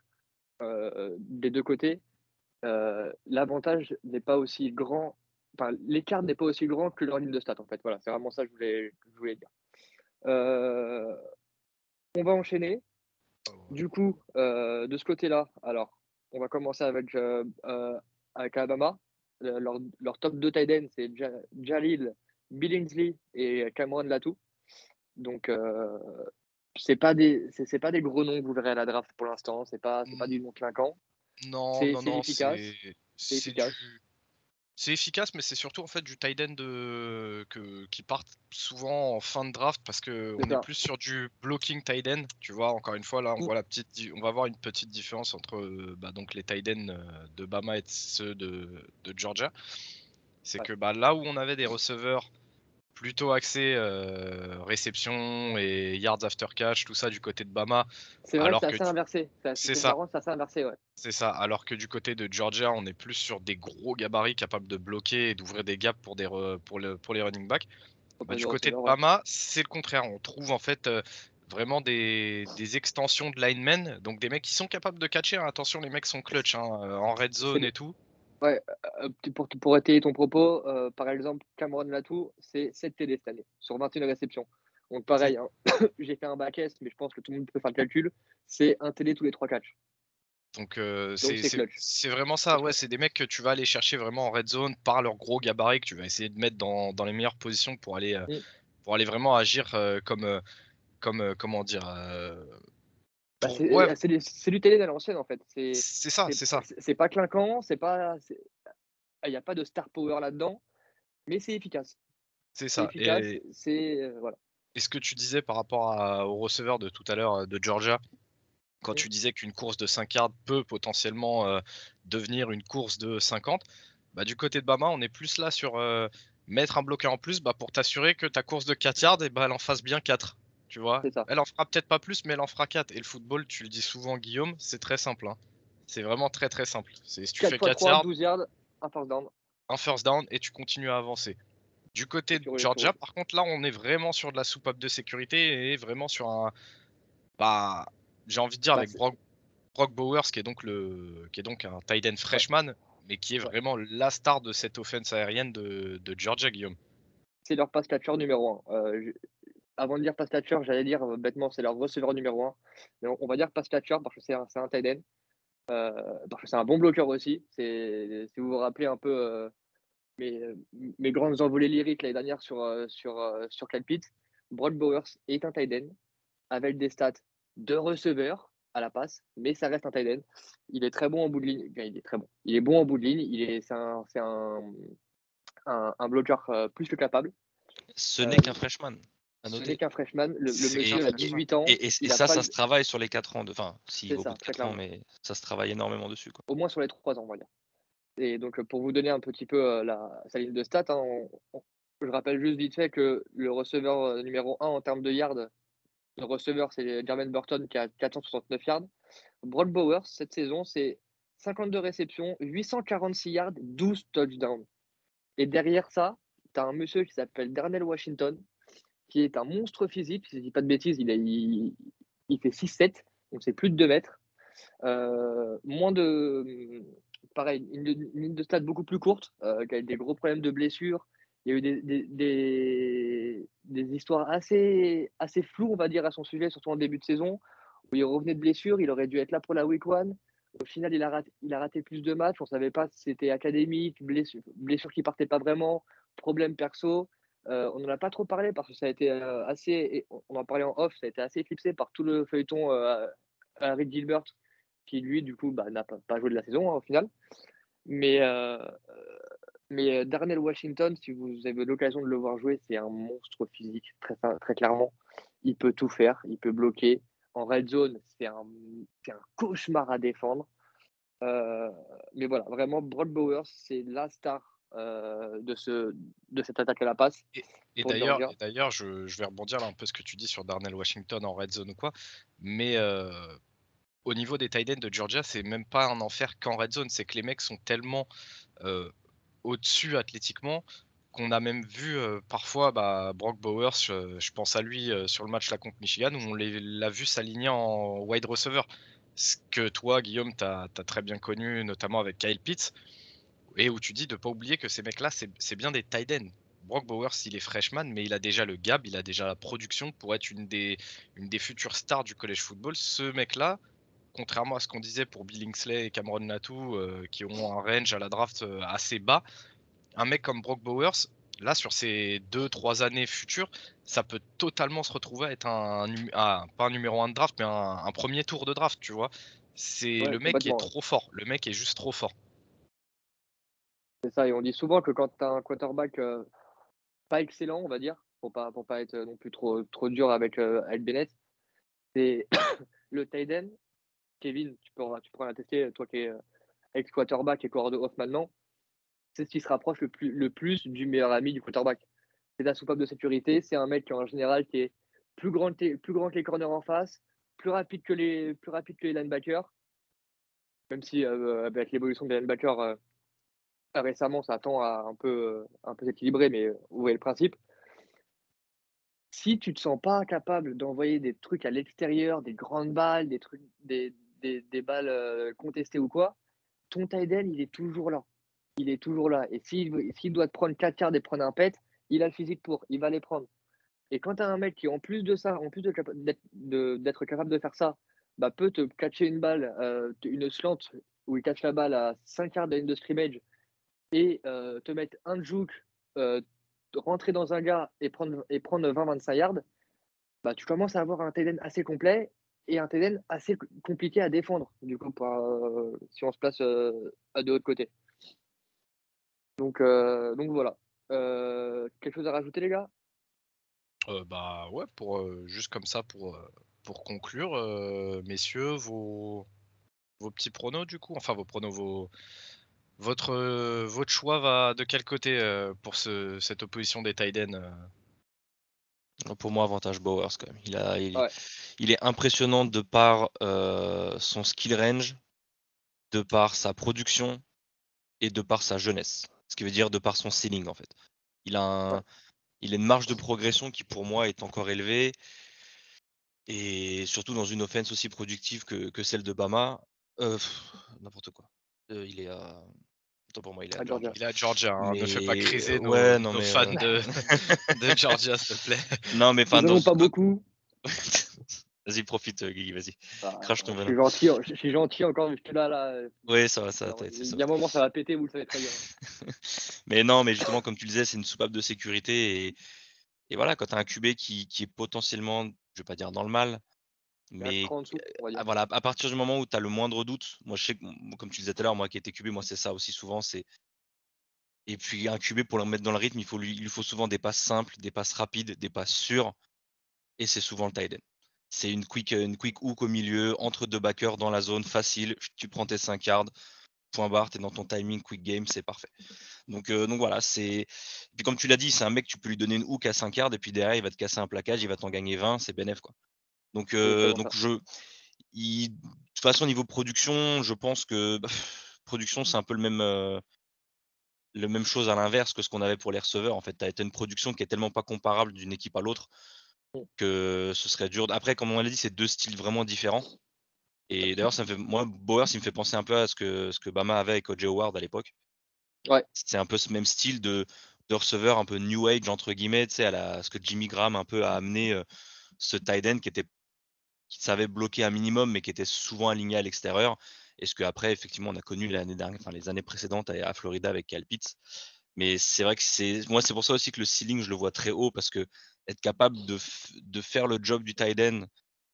euh, des deux côtés, euh, l'avantage n'est pas aussi grand, enfin l'écart n'est pas aussi grand que leur ligne de stats en fait. Voilà, c'est vraiment ça que je voulais, je voulais dire. Euh, on va enchaîner. Oh, du coup, de ce côté-là, alors, on va commencer avec, avec Alabama. Leur, leur, top 2 tight end, c'est Jalil Billingsley et Cameron Latou. Donc, c'est pas des c'est pas des gros noms que vous verrez à la draft pour l'instant. C'est pas c'est pas du nom clinquant. Non non non efficace. c'est efficace c'est efficace mais c'est surtout en fait du tight end de... que... qui partent souvent en fin de draft parce que on est plus sur du blocking tight end tu vois encore une fois là on voit la petite on va voir une petite différence entre bah, donc les tight end de Bama et ceux de, de Georgia. C'est que bah, là où on avait des receveurs plutôt axé euh, réception et yards after catch, tout ça du côté de Bama. C'est vrai c'est assez inversé. C'est ça. C'est ça. Alors que du côté de Georgia, on est plus sur des gros gabarits capables de bloquer et d'ouvrir des gaps pour, des pour, le, pour les running backs. Bah, du côté de Bama, c'est le contraire. On trouve en fait euh, vraiment des, des, extensions de linemen, donc des mecs qui sont capables de catcher. Hein. Attention, les mecs sont clutch hein, en red zone et tout. Ouais, euh, pour, pour étayer ton propos, euh, par exemple, Cameron Latou, c'est 7 TD cette année, sur 21 réceptions. Donc pareil, hein, j'ai fait un back mais je pense que tout le monde peut faire le calcul, c'est un TD tous les 3 catchs. Donc euh, c'est vraiment ça, ouais, c'est des mecs que tu vas aller chercher vraiment en red zone par leur gros gabarit que tu vas essayer de mettre dans, dans les meilleures positions pour aller, mm. pour aller vraiment agir comme, comme comment dire, bah, euh, c'est du télé à l'ancienne en fait. C'est ça, c'est ça. C'est pas clinquant, c'est pas, il n'y a pas de star power là-dedans, mais c'est efficace. C'est ça. et... c'est euh, voilà. Et ce que tu disais par rapport au receveur de tout à l'heure euh, de Georgia, quand tu disais qu'une course de 5 yards peut potentiellement devenir une course de 50, bah, du côté de Bama, on est plus là sur mettre un bloqueur en plus bah, pour t'assurer que ta course de 4 yards, et eh bah, elle en fasse bien 4. Tu vois Elle en fera peut-être pas plus, mais elle en fera 4. Et le football, tu le dis souvent, Guillaume, c'est très simple. Hein. C'est vraiment très très simple. Si tu fais 4 yards, 12 yards, un first down. Un first down et tu continues à avancer. Du côté de Georgia, par contre, là, on est vraiment sur de la soupape de sécurité et vraiment sur un. Bah, j'ai envie de dire bah, avec Brock, Bowers, qui est donc le, qui est donc un tight end freshman, mais qui est vraiment la star de cette offense aérienne de, de Georgia, Guillaume. C'est leur pass catcher numéro 1. Euh, avant de dire pass catcher, j'allais dire euh, bêtement, c'est leur receveur numéro 1. Mais on, va dire pass catcher parce que c'est un, un tight end. Euh, parce que c'est un bon bloqueur aussi. Si vous vous rappelez un peu euh, mes, mes, grandes envolées lyriques l'année dernière sur, sur, sur Pitt, Broad Bowers est un tight end avec des stats de receveur à la passe, mais ça reste un tight end. Il est très bon en bout de ligne. il est très bon. Il est bon en bout de ligne. Il est, c'est un, un, un, un, bloqueur plus que capable. Ce n'est qu'un freshman. Ce n'est qu'un freshman. Le, monsieur a 18 ans. Et, ça, ça se travaille sur les 4 ans. De... Enfin, si, vaut 4 ans, mais ça se travaille énormément dessus. Quoi. Au moins sur les 3 ans, on va dire. Et donc, pour vous donner un petit peu euh, la, sa liste de stats, hein, je rappelle juste vite fait que le receveur euh, numéro 1 en termes de yards, le receveur, c'est Jermaine Burton qui a 469 yards. Broad Bowers, cette saison, c'est 52 réceptions, 846 yards, 12 touchdowns. Et derrière ça, tu as un monsieur qui s'appelle Darnell Washington, qui est un monstre physique. Si je ne dis pas de bêtises, il, fait 6-7, donc c'est plus de 2 mètres. Euh, moins de. Pareil, une, ligne de stade beaucoup plus courte, euh, qui a eu des gros problèmes de blessures. Il y a eu des, des histoires assez, assez floues, on va dire, à son sujet, surtout en début de saison, où il revenait de blessure, il aurait dû être là pour la week one. Au final, il a raté, il a raté plus de matchs. On ne savait pas si c'était académique, blessure, blessure qui partait pas vraiment, problème perso. Euh, on n'en a pas trop parlé parce que ça a été euh, assez, on en parlait en off, ça a été assez éclipsé par tout le feuilleton euh, Harry Gilbert, qui lui, du coup, bah, n'a pas, joué de la saison hein, au final. Mais, mais Darnell Washington, si vous avez l'occasion de le voir jouer, c'est un monstre physique, très, très clairement. Il peut tout faire, il peut bloquer. En red zone, c'est un, un, cauchemar à défendre. mais voilà, vraiment, Brock Bowers, c'est la star euh, de, ce, de cette attaque à la passe. Et, d'ailleurs, d'ailleurs je, je, vais rebondir là un peu ce que tu dis sur Darnell Washington en red zone ou quoi, mais euh, au niveau des tight ends de Georgia, c'est même pas un enfer qu'en red zone, c'est que les mecs sont tellement euh, au-dessus athlétiquement qu'on a même vu parfois bah, Brock Bowers, je, pense à lui sur le match là contre Michigan, où on l'a vu s'aligner en wide receiver. Ce que toi, Guillaume, tu as, as, très bien connu, notamment avec Kyle Pitts et où tu dis de pas oublier que ces mecs-là, c'est bien des tight ends. Brock Bowers, il est freshman, mais il a déjà le gab, il a déjà la production pour être une des, une des futures stars du college football. Ce mec-là, contrairement à ce qu'on disait pour Bill Linksley et Cameron Natou, euh, qui ont un range à la draft euh, assez bas, un mec comme Brock Bowers, là, sur ces 2-3 années futures, ça peut totalement se retrouver à être un, pas un numéro 1 de draft, mais un, premier tour de draft, tu vois. C'est le mec qui est trop fort. Le mec est juste trop fort. C'est ça, et on dit souvent que quand tu as un quarterback euh, pas excellent, on va dire, pour pas, pour pas être non plus trop, trop dur avec euh, Bennett, c'est le tight. Kevin, tu pourras, tu pourras l'attester, toi qui es euh, ex-quarterback et corps de off maintenant, c'est ce qui se rapproche le plus, le plus du meilleur ami du quarterback. C'est la soupape de sécurité, c'est un mec qui en général qui est plus grand, plus grand que les corners en face, plus rapide que les, plus rapide que les linebackers, même si avec l'évolution des linebackers, récemment, ça tend à un peu, un peu s'équilibrer, mais vous voyez le principe? Si tu te sens pas capable d'envoyer des trucs à l'extérieur, des grandes balles, des trucs, des, des, des balles contestées ou quoi, ton tight il est toujours là. Il est toujours là. Et s'il doit te prendre 4 quarts et prendre un pet, il a le physique pour, il va les prendre. Et quand tu as un mec qui, en plus de ça, en plus d'être de, capable de faire ça, bah, peut te catcher une balle, une slant où il catch la balle à 5 quarts de ligne de scrimmage et euh, te mettre un juke, euh, rentrer dans un gars et prendre, et prendre 20-25 yards, bah, tu commences à avoir un TDN assez complet et un TDN assez compliqué à défendre, du coup, euh, si on se place à de l'autre côté. Donc, donc voilà. quelque chose à rajouter, les gars? Bah ouais, pour, juste comme ça, pour, pour conclure, messieurs, vos, vos petits pronos, du coup, enfin vos pronos, vos, votre, euh, votre choix va de quel côté euh, pour ce, cette opposition des Tiden euh? Pour moi, avantage Bowers quand même. Il, a, il, est impressionnant de par son skill range, de par sa production et de par sa jeunesse. Ce qui veut dire de par son ceiling en fait. Il a, un, il a une marge de progression qui pour moi est encore élevée. Et surtout dans une offense aussi productive que, que celle de Bama. N'importe quoi. il est à pour moi, il est à, Georgia. Il est à Georgia. Hein. Ne fais pas criser nos, ouais, non, fans euh, de, de, Georgia, s'il te plaît. Non, mais enfin. Pas beaucoup. vas-y, profite, euh, Guigui, vas-y. Bah, Crache ton venin. Je suis gentil, je suis gentil encore, je suis là, là. Oui, ça va, ça va. Il y a un moment, ça va péter, vous le savez très bien. mais non, mais justement, comme tu le disais, c'est une soupape de sécurité. Et, et voilà, quand tu as un QB qui, qui est potentiellement, je vais pas dire dans le mal, mais ah, voilà, à partir du moment où tu as le moindre doute, moi je sais que, comme tu disais tout à l'heure, moi qui étais QB, moi c'est ça aussi souvent, c'est et puis un QB pour le mettre dans le rythme, il, faut lui, il lui faut souvent des passes simples, des passes rapides, des passes sûres, et c'est souvent le tight end. C'est une quick, une quick hook au milieu, entre deux backers dans la zone, facile, tu prends tes 5 yards, point barre, tu es dans ton timing, quick game, c'est parfait. Donc, euh, donc voilà, c'est. Puis comme tu l'as dit, c'est un mec, tu peux lui donner une hook à 5 yards, et puis derrière, il va te casser un plaquage, il va t'en gagner 20, c'est bénéf quoi. Donc, euh, donc je, de toute façon, au niveau production, je pense que bah, production, c'est un peu le même, euh, le même chose à l'inverse que ce qu'on avait pour les receveurs. En fait, tu as une production qui est tellement pas comparable d'une équipe à l'autre que ce serait dur. Après, comme on l'a dit, c'est deux styles vraiment différents. Et d'ailleurs, ça me fait, moi, Bowers, il me fait penser un peu à ce que, ce que Bama avait avec O.J. Howard à l'époque. Ouais. C'est un peu ce même style de de receveurs un peu new age entre guillemets, tu sais, à la, ce que Jimmy Graham un peu a amené euh, ce tight end qui était qui savait bloquer un minimum, mais qui était souvent aligné à l'extérieur. Et ce qu'après, effectivement, on a connu l'année dernière, enfin, les années précédentes à, Florida avec Cal Pitts. Mais c'est vrai que c'est moi, c'est pour ça aussi que le ceiling, je le vois très haut parce que être capable de, de faire le job du tight end,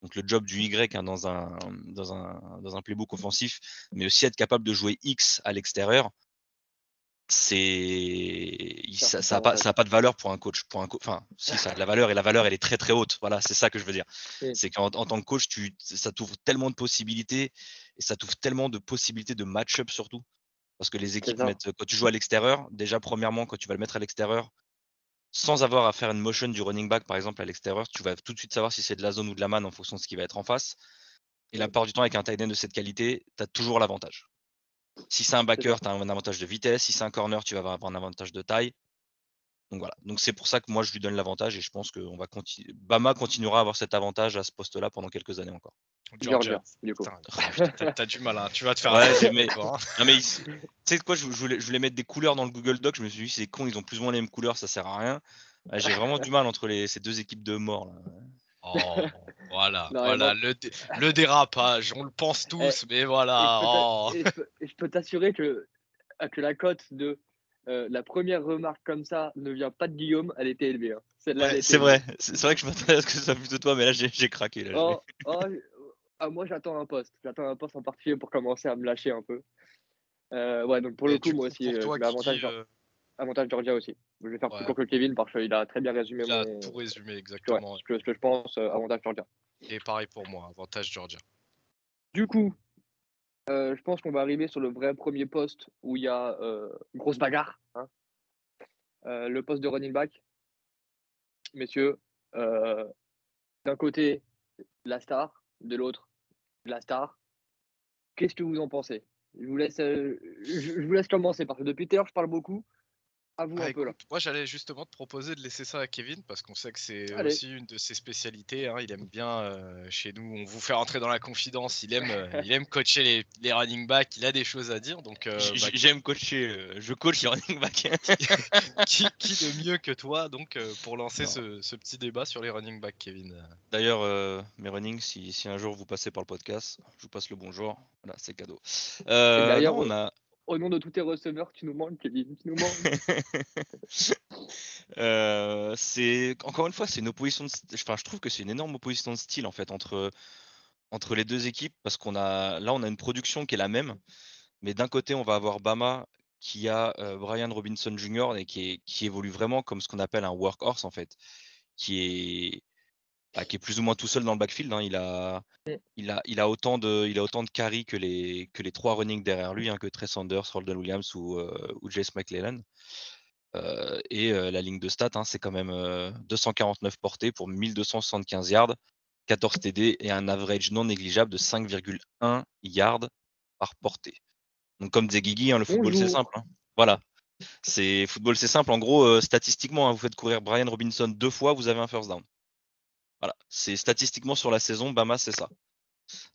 donc le job du Y hein, dans, un, dans, un, dans un playbook offensif, mais aussi être capable de jouer X à l'extérieur, c'est ça n'a pas, ça pas de valeur pour un coach pour un enfin si ça a de la valeur et la valeur elle est très très haute. Voilà c'est ça que je veux dire. C'est qu'en en tant que coach tu ça t'ouvre tellement de possibilités et ça t'ouvre tellement de possibilités de match-up surtout. Parce que les équipes mettent quand tu joues à l'extérieur déjà premièrement quand tu vas le mettre à l'extérieur sans avoir à faire une motion du running back par exemple à l'extérieur tu vas tout de suite savoir si c'est de la zone ou de la man en fonction de ce qui va être en face. Et la plupart du temps avec un tight end de cette qualité tu as toujours l'avantage si c'est un backer, tu as un avantage de vitesse. Si c'est un corner, tu vas avoir un avantage de taille. Donc voilà. Donc c'est pour ça que moi je lui donne l'avantage et je pense que va continuer. Bama continuera à avoir cet avantage à ce poste-là pendant quelques années encore. Georgia, T'as du mal, hein. tu vas te faire. Ouais, mais... Hein. non, mais tu sais quoi, je, voulais, je voulais mettre des couleurs dans le Google Doc. Je me suis dit, c'est con, ils ont plus ou moins les mêmes couleurs, ça sert à rien. J'ai vraiment du mal entre les, ces deux équipes de morts. Là. Oh, voilà, voilà le, dérapage, on le pense eh, tous, mais voilà. Et je peux, t'assurer que, euh, que la cote de euh, la première remarque comme ça ne vient pas de Guillaume, elle était élevée. Hein. c'est vrai, c'est vrai que je m'attendais à ce que ça plus de toi, mais là j'ai craqué. Là, oh, oh, ah, moi j'attends un poste, j'attends un poste en particulier pour commencer à me lâcher un peu. Euh, ouais, donc pour le coup, moi aussi, l'avantage avantage Georgia aussi. Je vais faire plus court que Kevin parce qu'il a très bien résumé. Il a tout résumé exactement. ce, que, je pense, euh, avantage Georgia. Et pareil pour moi, avantage Georgia. Du coup, euh, je pense qu'on va arriver sur le vrai premier poste où il y a euh, une grosse bagarre. Hein. le poste de running back. Messieurs, d'un côté, la star, de l'autre, la star. Qu'est-ce que vous en pensez? Je vous, laisse, je, vous laisse commencer parce que depuis tout à l'heure, je parle beaucoup. Bah, moi, j'allais justement te proposer de laisser ça à Kevin parce qu'on sait que c'est aussi une de ses spécialités. Hein. Il aime bien euh, chez nous, on vous fait rentrer dans la confidence. Il aime, euh, il aime coacher les, les, running backs. Il a des choses à dire. Donc, euh, bah, j'aime coacher. je coach les running backs. qui, qui, de mieux que toi donc pour lancer ce, ce, petit débat sur les running backs, Kevin? D'ailleurs, mes running, si, si, un jour vous passez par le podcast, je vous passe le bonjour. Voilà, c'est cadeau. D'ailleurs, on a au nom de tous tes receveurs, tu nous manques, Kevin. Tu nous euh, c'est encore une fois, c'est une opposition. Enfin, je trouve que c'est une énorme opposition de style en fait entre entre les deux équipes parce qu'on a là on a une production qui est la même, mais d'un côté on va avoir Bama qui a euh, Brian Robinson Jr. et qui, qui évolue vraiment comme ce qu'on appelle un workhorse en fait, qui est bah, qui est plus ou moins tout seul dans le backfield. Hein. Il, a, il, a, il, a autant de, il a autant de carry que les, que les trois running derrière lui, hein, que Trey Sanders, Roldan Williams ou, euh, ou Jace McClellan. Euh, et euh, la ligne de stats, hein, c'est quand même 249 portées pour 1275 yards, 14 TD et un average non négligeable de 5,1 yards par portée. Donc comme disait Guigui, le football c'est simple. Voilà. C'est football c'est simple. En gros, statistiquement, vous faites courir Brian Robinson deux fois, vous avez un first down. Voilà, c'est statistiquement sur la saison, Bama, c'est ça.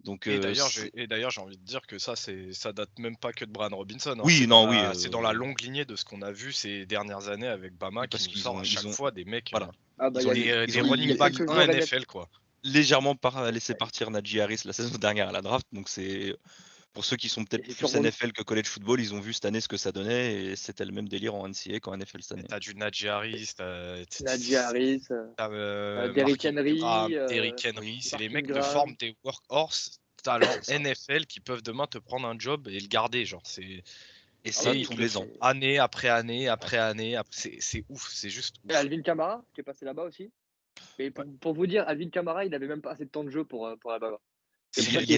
Donc, et euh, d'ailleurs, j'ai envie de dire que ça, ça date même pas que de Brian Robinson. Hein. Oui, non, oui. C'est dans la euh, longue lignée de ce qu'on a vu ces dernières années avec Bama, qui nous sort à chaque fois des mecs, voilà. Ah, bah, des, running backs NFL, quoi. Légèrement par, laissé partir Najee Harris la saison dernière à la draft, donc c'est pour ceux qui sont peut-être plus NFL que college football, ils ont vu cette année ce que ça donnait et c'était le même délire en NCA qu'en NFL cette année. T'as du Najee Harris, t'as Najee Harris, t'as euh, Derrick Henry, Derrick Henry, c'est les mecs de forme des workhorse talents NFL qui peuvent demain te prendre un job et le garder, genre c'est et ça tous les ans, année après année après année, c'est ouf, c'est juste. Ouf. Et Alvin Kamara qui est passé là-bas aussi. Mais pour, vous dire, Alvin Kamara, il avait même pas assez de temps de jeu pour euh, pour Alabama. Il,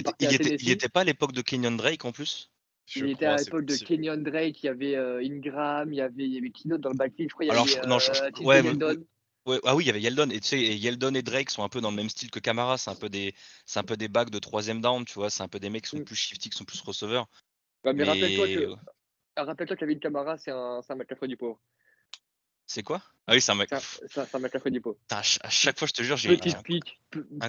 était, pas à l'époque de Kenyon Drake en plus? Il était à l'époque de Kenyon Drake, il y avait euh, Ingram, il y avait, il y avait qui d'autre dans le backfield? Je crois il y avait non, euh, ouais, Yeldon. ah oui, il y avait Yeldon. Et tu sais, Yeldon et Drake sont un peu dans le même style que Camara. C'est un peu des, c'est un peu des bacs de troisième down, tu vois. C'est un peu des mecs qui sont mm. plus shifty, qui sont plus receveurs. mais, mais... rappelle-toi que, rappelle-toi qu'Avin Camara, c'est un, c'est un McCaffrey du pauvre. C'est quoi? Ah oui, c'est un mec. Ça, ça m'a café du pot. À chaque fois, je te jure, j'ai. Petite pique,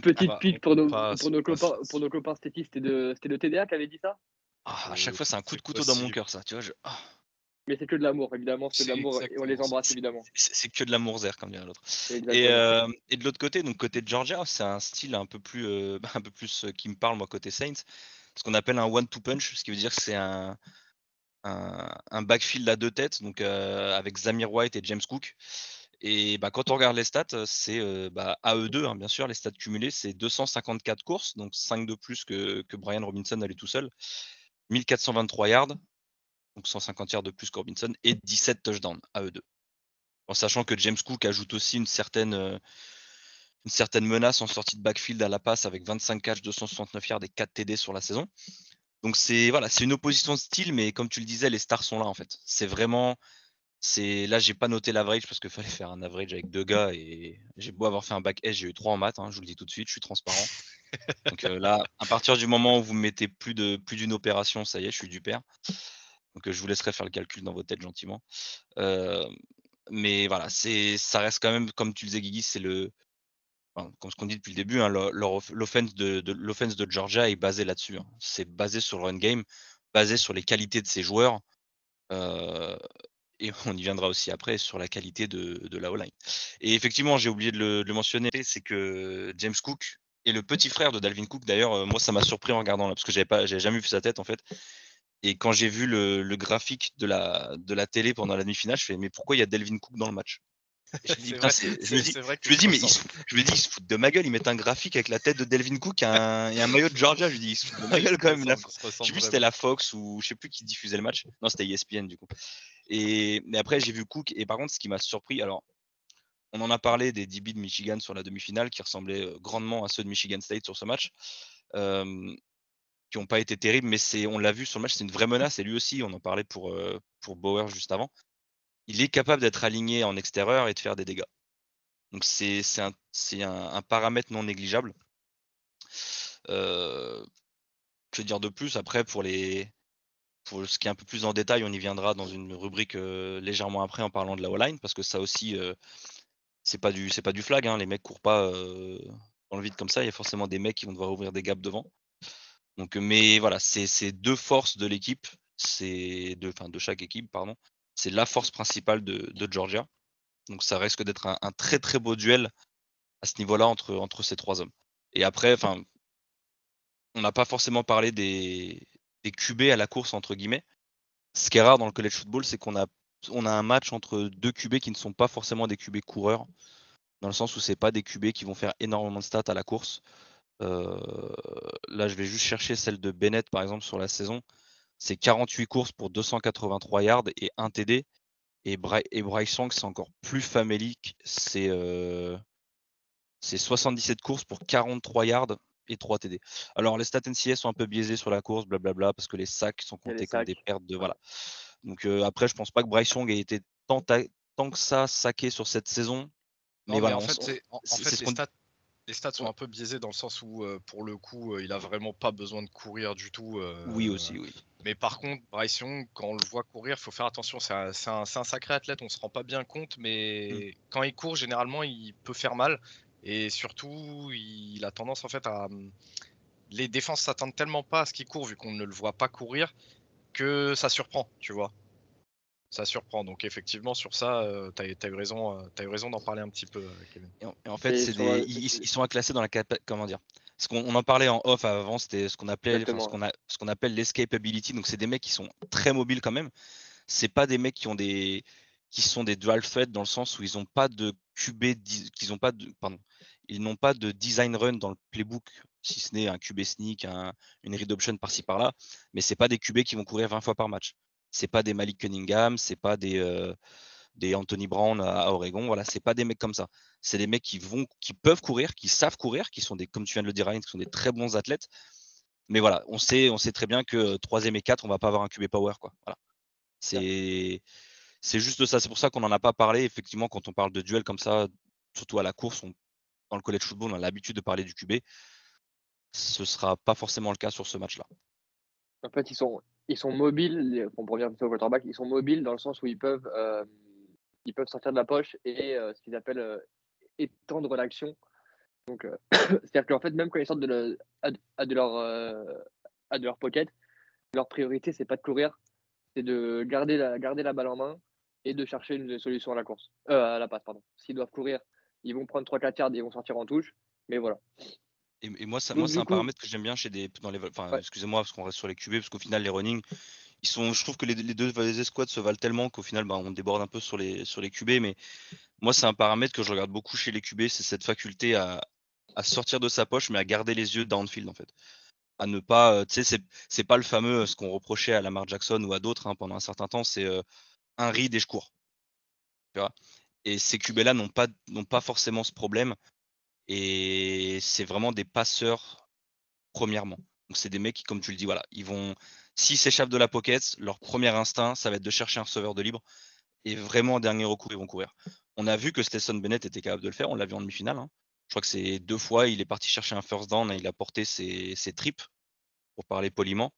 petite ah pique pour nos, pour nos copains, pour nos copains stétistes. C'était de, TDA qui avait dit ça? Ah, À chaque fois, c'est un coup de couteau dans mon cœur, ça. Tu vois, je. Ah. Mais c'est que de l'amour, évidemment. C'est de l'amour et on les embrasse, évidemment. C'est que de l'amour zer, comme dirait l'autre. Et, euh, et, de l'autre côté, donc côté de Georgia, c'est un style un peu plus, euh, un peu plus euh, qui me parle, moi, côté Saints. Ce qu'on appelle un one-two punch, ce qui veut dire que c'est un, un, backfield à deux têtes, donc avec Zamir White et James Cook. Et bah, quand on regarde les stats, c'est bah, AE2, hein, bien sûr, les stats cumulés, c'est 254 courses, donc 5 de plus que, Brian Robinson allait tout seul. 1423 yards, donc 150 yards de plus que Robinson, et 17 touchdowns à eux deux. En sachant que James Cook ajoute aussi une certaine, euh, une certaine menace en sortie de backfield à la passe avec 25 catches, 269 yards et 4 TD sur la saison. Donc c'est voilà, c'est une opposition de style, mais comme tu le disais, les stars sont là en fait. C'est vraiment, c'est là j'ai pas noté l'average parce qu'il fallait faire un average avec deux gars et j'ai beau avoir fait un back S, j'ai eu 3 en maths, hein, je vous le dis tout de suite, je suis transparent. Donc euh, là, à partir du moment où vous mettez plus de plus d'une opération, ça y est, je suis du père. Donc je vous laisserai faire le calcul dans vos têtes gentiment. mais voilà, c'est ça reste quand même, comme tu le disais, Guigui, c'est le. Comme ce qu'on dit depuis le début, hein, l'offense de, Georgia est basée là-dessus. Hein. C'est basé sur le run game, basé sur les qualités de ses joueurs. et on y viendra aussi après sur la qualité de, la O-line. Et effectivement, j'ai oublié de le, mentionner, c'est que James Cook est le petit frère de Dalvin Cook. D'ailleurs, moi, ça m'a surpris en regardant là, parce que j'avais pas, jamais vu sa tête en fait. Et quand j'ai vu le, graphique de la, télé pendant la demi-finale, je fais mais pourquoi il y a Delvin Cook dans le match? Je me dis, mais ils, je me dis, ils se foutent de ma gueule, ils mettent un graphique avec la tête de Delvin Cook et un, et un maillot de Georgia. Je me dis, ils se foutent de ma gueule quand même. je sais plus c'était la Fox ou je sais plus qui diffusait le match. Non, c'était ESPN du coup. Et mais après, j'ai vu Cook et par contre, ce qui m'a surpris, alors on en a parlé des DB de Michigan sur la demi-finale qui ressemblaient euh, grandement à ceux de Michigan State sur ce match. Euh, qui n'ont pas été terribles, mais c'est, on l'a vu sur le match, c'est une vraie menace. Et lui aussi, on en parlait pour, euh, pour Bauer juste avant. Il est capable d'être aligné en extérieur et de faire des dégâts. Donc c'est, un, paramètre non négligeable. Euh, que dire de plus Après, pour, les, pour ce qui est un peu plus en détail, on y viendra dans une rubrique euh, légèrement après en parlant de la O-line, parce que ça aussi, c'est pas du pas du flag. Hein. Les mecs courent pas dans le vide comme ça. Il y a forcément des mecs qui vont devoir ouvrir des gaps devant. Donc, mais voilà, c'est deux forces de l'équipe, c'est de, de chaque équipe, pardon. C'est la force principale de, Georgia. Donc ça risque d'être un, très très beau duel à ce niveau-là entre, ces trois hommes. Et après, on n'a pas forcément parlé des, QB à la course entre guillemets. Ce qui est rare dans le college football, c'est qu'on a, un match entre deux QB qui ne sont pas forcément des QB coureurs, dans le sens où c'est pas des QB qui vont faire énormément de stats à la course. Euh, là, je vais juste chercher celle de Bennett, par exemple, sur la saison. C'est 48 courses pour 283 yards et 1 TD. Et, Bryce Young, c'est encore plus famélique. C'est 77 courses pour 43 yards et 3 TD. Alors, les stats NCS sont un peu biaisés sur la course, blablabla, parce que les sacs sont comptés comme des pertes de. Voilà. Donc, après, je pense pas que Bryce Young ait été tant, tant que ça saqué sur cette saison. Mais, voilà, en fait, c'est les stats les stats sont un peu biaisés dans le sens où, pour le coup, il a vraiment pas besoin de courir du tout. oui, aussi, oui. Mais par contre, Bryce Young, quand on le voit courir, il faut faire attention. C'est un, sacré athlète, on se rend pas bien compte, mais mmh. quand il court, généralement, il peut faire mal. Et surtout, il a tendance en fait à. Mmh, les défenses s'attendent tellement pas à ce qu'il court, vu qu'on ne le voit pas courir, que ça surprend, tu vois ça surprend. Donc effectivement, sur ça, euh, tu as, eu raison, euh, as eu raison d'en parler un petit peu, euh, Kevin. Et en, fait, ils, sont classés dans la comment dire ce qu'on en parlait en off avant, c'était ce qu'on appelait ce qu'on appelle l'escapability. Donc c'est des mecs qui sont très mobiles quand même. C'est pas des mecs qui ont des qui sont des dual threat dans le sens où ils n'ont pas de QB, qu'ils ont pas de pardon, ils n'ont pas de design run dans le playbook si ce n'est un QB sneak, une read option par-ci par-là, mais c'est pas des QB qui vont courir 20 fois par match c'est pas des Malik Cunningham, c'est pas des, euh, des Anthony Brown à, Oregon. Voilà, c'est pas des mecs comme ça. C'est des mecs qui vont, qui peuvent courir, qui savent courir, qui sont des, comme tu viens de le dire, Ryan, qui sont des très bons athlètes. Mais voilà, on sait, on sait très bien que 3 et 4, on va pas avoir un QB power. Quoi. Voilà. C'est, c'est juste ça. C'est pour ça qu'on n'en a pas parlé. Effectivement, quand on parle de duel comme ça, surtout à la course, on, dans le college football, on a l'habitude de parler du QB. Ce sera pas forcément le cas sur ce match-là. En fait, ils sont, ils sont mobiles, pour revenir au quarterback, ils sont mobiles dans le sens où ils peuvent, euh, ils peuvent sortir de la poche et euh, ce qu'ils appellent euh, étendre l'action. Donc, c'est-à-dire qu'en fait, même quand ils sortent de, à, de leur, de leur pocket, leur priorité, c'est pas de courir, c'est de garder la, garder la balle en main et de chercher une solution à la course, à la passe, pardon. S'ils doivent courir, ils vont prendre 3-4 yards et ils vont sortir en touche. Mais voilà. Et, moi, ça, moi c'est un paramètre que j'aime bien chez des. Dans les, enfin, excusez-moi, parce qu'on reste sur les QB, parce qu'au final, les running, ils sont, je trouve que les, deux escouades se valent tellement qu'au final, bah, on déborde un peu sur les, sur les QB. Mais moi, c'est un paramètre que je regarde beaucoup chez les QB, c'est cette faculté à, à sortir de sa poche, mais à garder les yeux downfield, en fait à ne pas, euh, tu sais, c'est pas le fameux euh, ce qu'on reprochait à Lamar Jackson ou à d'autres hein, pendant un certain temps, c'est euh, un read et je cours. Tu vois? Et ces QB-là n'ont pas, pas forcément ce problème. Et c'est vraiment des passeurs, premièrement. Donc, c'est des mecs qui, comme tu le dis, voilà, ils vont, s'ils s'échappent de la pocket, leur premier instinct, ça va être de chercher un receveur de libre. Et vraiment, en dernier recours, ils vont courir. On a vu que Stetson Bennett était capable de le faire, on l'a vu en demi-finale. Hein. Je crois que c'est deux fois, il est parti chercher un first down et il a porté ses, tripes, pour parler poliment.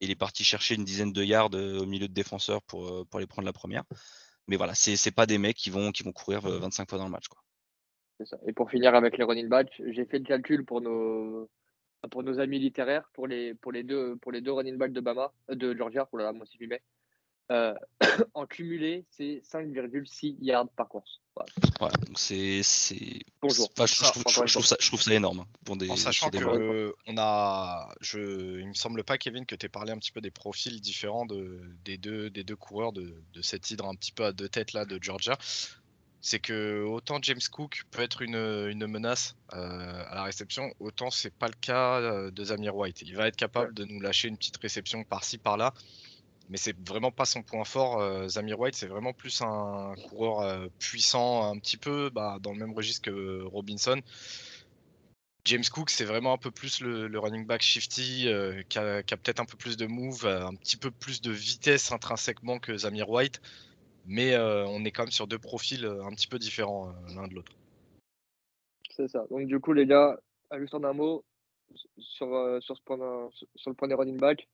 Il est parti chercher une dizaine de yards euh, au milieu de défenseurs pour, euh, pour aller prendre la première. Mais voilà, c'est n'est pas des mecs qui vont, qui vont courir 25 euh, fois dans le match. Quoi. Ça. Et pour finir avec les running backs, j'ai fait le calcul pour nos, pour nos amis littéraires, pour les, pour les, deux, pour les deux running backs de Bama, de Georgia, pour la moi aussi euh, en cumulé, c'est 5,6 yards par course. Voilà. c'est. Bonjour. je, trouve ça, énorme. Hein, pour des, en sachant que on a. Je, il me semble pas, Kevin, que tu aies parlé un petit peu des profils différents de, des, deux, des deux coureurs de, de cet hydre un petit peu à deux têtes là de Georgia. C'est que autant James Cook peut être une, une menace euh, à la réception, autant c'est pas le cas euh, de Zamir White. Il va être capable de nous lâcher une petite réception par-ci par-là mais c'est vraiment pas son point fort. Euh, Zamir White, c'est vraiment plus un coureur euh, puissant, un petit peu bah, dans le même registre que Robinson. James Cook, c'est vraiment un peu plus le, running back shifty, euh, qui a, peut-être un peu plus de move, un petit peu plus de vitesse intrinsèquement que Zamir White, mais on est quand même sur deux profils un petit peu différents l'un de l'autre. C'est ça. Donc du coup, les gars, juste en un mot sur, sur, ce point, sur le point des running back,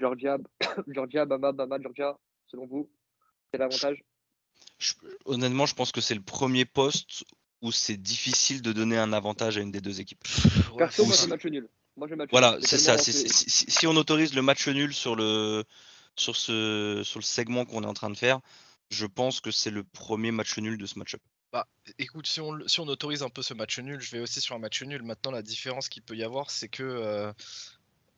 Georgia, Georgia, Bama, Bama, Georgia, selon vous, c'est l'avantage Honnêtement, je pense que c'est le premier poste où c'est difficile de donner un avantage à une des deux équipes. Perso, moi, match nul. voilà, c'est ça. Si, on autorise le match nul sur le, sur ce, sur le segment qu'on est en train de faire, je pense que c'est le premier match nul de ce match-up. Bah, écoute, si on, autorise un peu ce match nul, je vais aussi sur un match nul. Maintenant, la différence qu'il peut y avoir, c'est que, euh,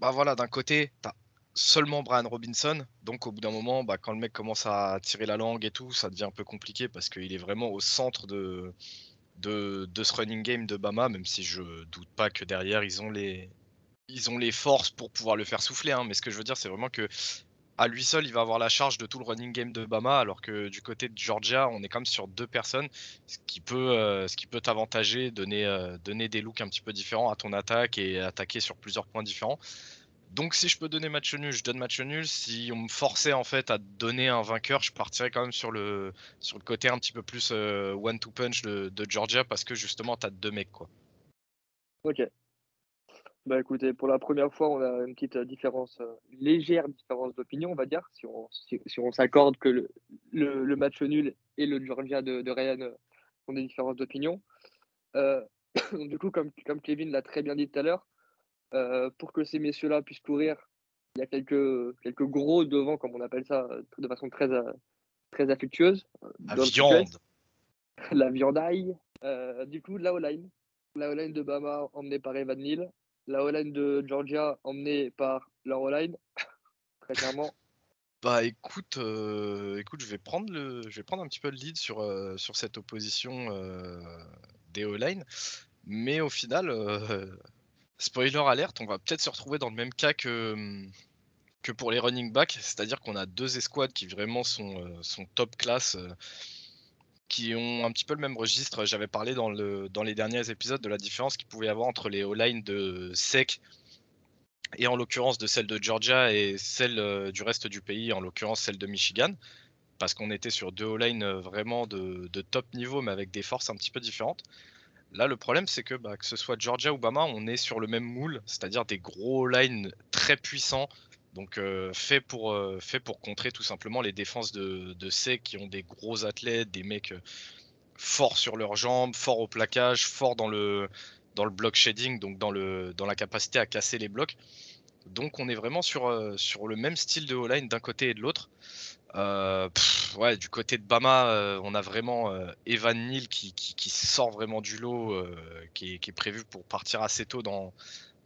bah voilà, d'un côté, tu as seulement Brian Robinson. Donc au bout d'un moment, bah, quand le mec commence à tirer la langue et tout, ça devient un peu compliqué parce qu'il est vraiment au centre de, de, ce running game de Bama, même si je doute pas que derrière ils ont les, ils ont les forces pour pouvoir le faire souffler. Hein. Mais ce que je veux dire, c'est vraiment que à lui seul, il va avoir la charge de tout le running game de Bama, alors que du côté de Georgia, on est quand même sur deux personnes, ce qui peut, euh, ce qui peut t'avantager, donner, euh, donner des looks un petit peu différents à ton attaque et attaquer sur plusieurs points différents. Donc si je peux donner match nul, je donne match nul. Si on me forçait en fait à donner un vainqueur, je partirais quand même sur le, sur le côté un petit peu plus euh, one-two punch de, Georgia parce que justement tu as deux mecs quoi. Ok. Bah écoutez, pour la première fois, on a une petite euh, différence, euh, légère différence d'opinion, on va dire, si on, si, on s'accorde que le, le, match nul et le Georgia de, de Ryan ont des différences d'opinion. du coup, comme, comme Kevin l'a très bien dit tout à l'heure, euh, pour que ces messieurs-là puissent courir, il y a quelques, quelques gros devant, comme on appelle ça, de façon très, euh, très affectueuse. La viande. La viandaille. Euh, du coup, la O-line. La O-line de Bama emmenée par Evan Neal. La O-line de Georgia emmenée par la O-line. très clairement. Bah écoute, écoute, je vais prendre le, je vais prendre un petit peu le lead sur, sur cette opposition des O-line, mais au final, spoiler alerte, on va peut-être se retrouver dans le même cas que, que pour les running backs, c'est-à-dire qu'on a deux escouades qui vraiment sont, euh, top class, euh, qui ont un petit peu le même registre. J'avais parlé dans, le, dans les derniers épisodes de la différence qu'il pouvait y avoir entre les O-line de SEC et en l'occurrence de celle de Georgia et celle euh, du reste du pays, en l'occurrence celle de Michigan, parce qu'on était sur deux O-line vraiment de, de top niveau, mais avec des forces un petit peu différentes. Là, le problème, c'est que bah, que ce soit Georgia ou Bama, on est sur le même moule, c'est-à-dire des gros lines très puissants, donc euh, fait, pour, euh, fait pour contrer tout simplement les défenses de, de C qui ont des gros athlètes, des mecs euh, forts sur leurs jambes, forts au plaquage, forts dans le, block shading, donc dans, la capacité à casser les blocs. Donc on est vraiment sur, le même style de O-line d'un côté et de l'autre. du côté de Bama, on a vraiment Evan Neal qui, qui, sort vraiment du lot, qui, est, prévu pour partir assez tôt dans,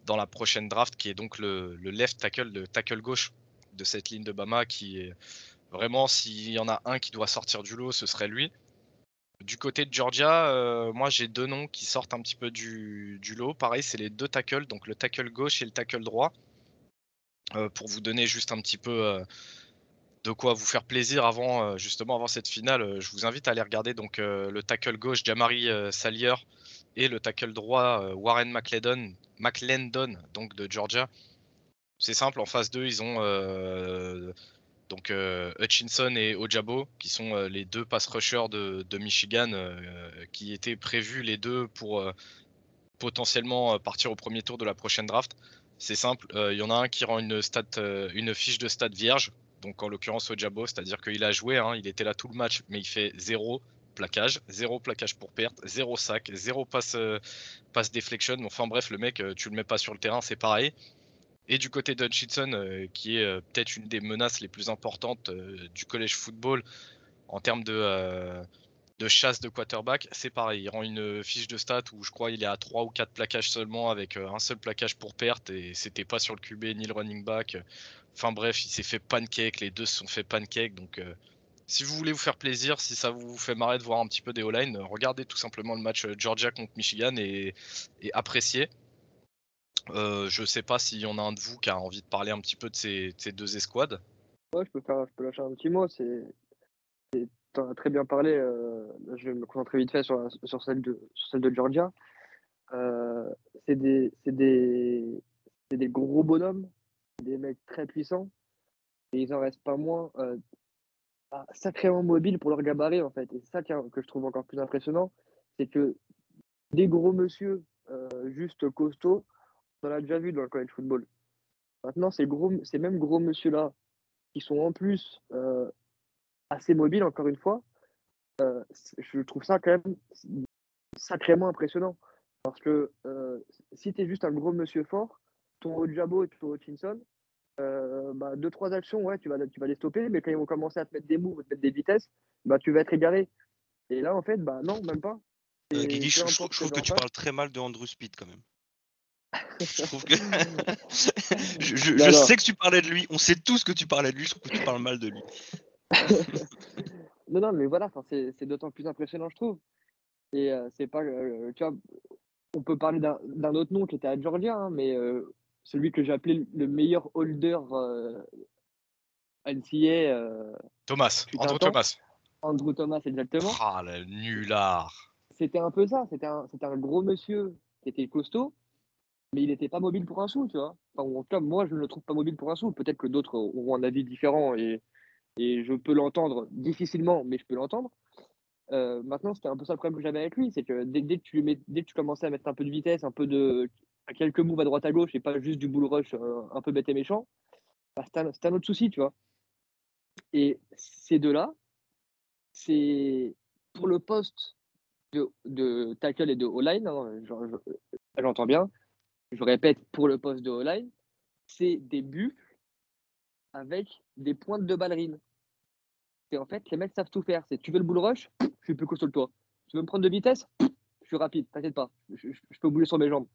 dans la prochaine draft, qui est donc le, le left tackle, le tackle gauche de cette ligne de Bama, qui est vraiment, s'il y en a un qui doit sortir du lot, ce serait lui. Du côté de Georgia, euh, moi j'ai deux noms qui sortent un petit peu du, lot. Pareil, c'est les deux tackles, donc le tackle gauche et le tackle droit. Euh, pour vous donner juste un petit peu euh, de quoi vous faire plaisir avant justement avant cette finale, je vous invite à aller regarder donc le tackle gauche Jamari Salier et le tackle droit Warren McLendon, McLendon donc de Georgia. C'est simple, en phase 2, ils ont donc euh, Hutchinson et Ojabo, qui sont euh, les deux pass rushers de, Michigan, euh, qui étaient prévus les deux pour potentiellement partir au premier tour de la prochaine draft. C'est simple, il y en a un qui rend une, stat, fiche de stade vierge, donc en l'occurrence Ojabo, c'est-à-dire qu'il a joué, hein, il était là tout le match, mais il fait zéro plaquage, zéro plaquage pour perte, zéro sac, zéro passe, passe deflection. Enfin bref, le mec, tu le mets pas sur le terrain, c'est pareil. Et du côté d'Hutchinson, euh, qui est euh, peut-être une des menaces les plus importantes euh, du college football en termes de, de chasse de quarterback, c'est pareil. Il rend une fiche de stats où je crois il est à 3 ou 4 plaquages seulement avec un seul plaquage pour perte et c'était pas sur le QB ni le running back. Enfin bref, il s'est fait pancake, les deux se sont fait pancake. Donc si vous voulez vous faire plaisir, si ça vous fait marrer de voir un petit peu des O-line, regardez tout simplement le match Georgia contre Michigan et, appréciez. Euh, je sais pas s'il y en a un de vous qui a envie de parler un petit peu de ces, deux escouades. Ouais, je peux, faire, lâcher un petit mot. C'est, tu as très bien parlé. Euh, je vais me concentrer vite fait sur, celle, de, Georgia. Euh, c'est des, gros bonhommes, des mecs très puissants. Et ils en restent pas moins sacrément mobiles pour leur gabarit, en fait. Et c'est ça que je trouve encore plus impressionnant. C'est que des gros monsieur juste costauds on l'a déjà vu dans le college football. Maintenant, ces, gros, ces mêmes gros monsieur-là, qui sont en plus euh, assez mobiles, encore une fois, euh, je trouve ça quand même sacrément impressionnant. Parce que euh, si tu es juste un gros monsieur fort, ton Ojabo et ton Hutchinson, bah, deux, trois actions, ouais, tu vas, tu vas les stopper, mais quand ils vont commencer à te mettre des moves, à te mettre des vitesses, bah, tu vas être égaré. Et là, en fait, bah, non, même pas. Guigui, je, je, trouve que tu parles très mal de Andrew Speed quand même. Je trouve que. je, sais que tu parlais de lui, on sait tous que tu parlais de lui, je trouve que tu parles mal de lui. non, non, mais voilà, c'est d'autant plus impressionnant, je trouve. Et euh, c'est pas. Euh, tu vois, on peut parler d'un autre nom qui était à Georgia, hein, mais euh, celui que j'ai appelé le meilleur holder NCA. Thomas, Andrew Thomas. Andrew Thomas, exactement. Ah, le nulard. C'était un peu ça, c'était un, un gros monsieur qui était costaud, mais il n'était pas mobile pour un sou, tu vois. en tout cas, moi, je ne le trouve pas mobile pour un sou. Peut-être que d'autres auront un avis différent et, et je peux l'entendre difficilement, mais je peux l'entendre. Euh, maintenant, c'était un peu ça le problème que j'avais avec lui, c'est que dès, que tu mets, dès que tu commençais à mettre un peu de vitesse, un peu de quelques moves à droite à gauche et pas juste du bull rush euh, un peu bête et méchant, bah, c'est un, autre souci, tu vois. Et ces deux-là, c'est pour le poste de, tackle et de O-line, hein, j'entends bien, je répète, pour le poste de O-line, c'est des buffles avec des pointes de ballerine. Et en fait, les mecs savent tout faire. C'est tu veux le bull rush, je suis plus costaud que toi. Tu veux me prendre de vitesse, je suis rapide, t'inquiète pas, je, peux bouger sur mes jambes.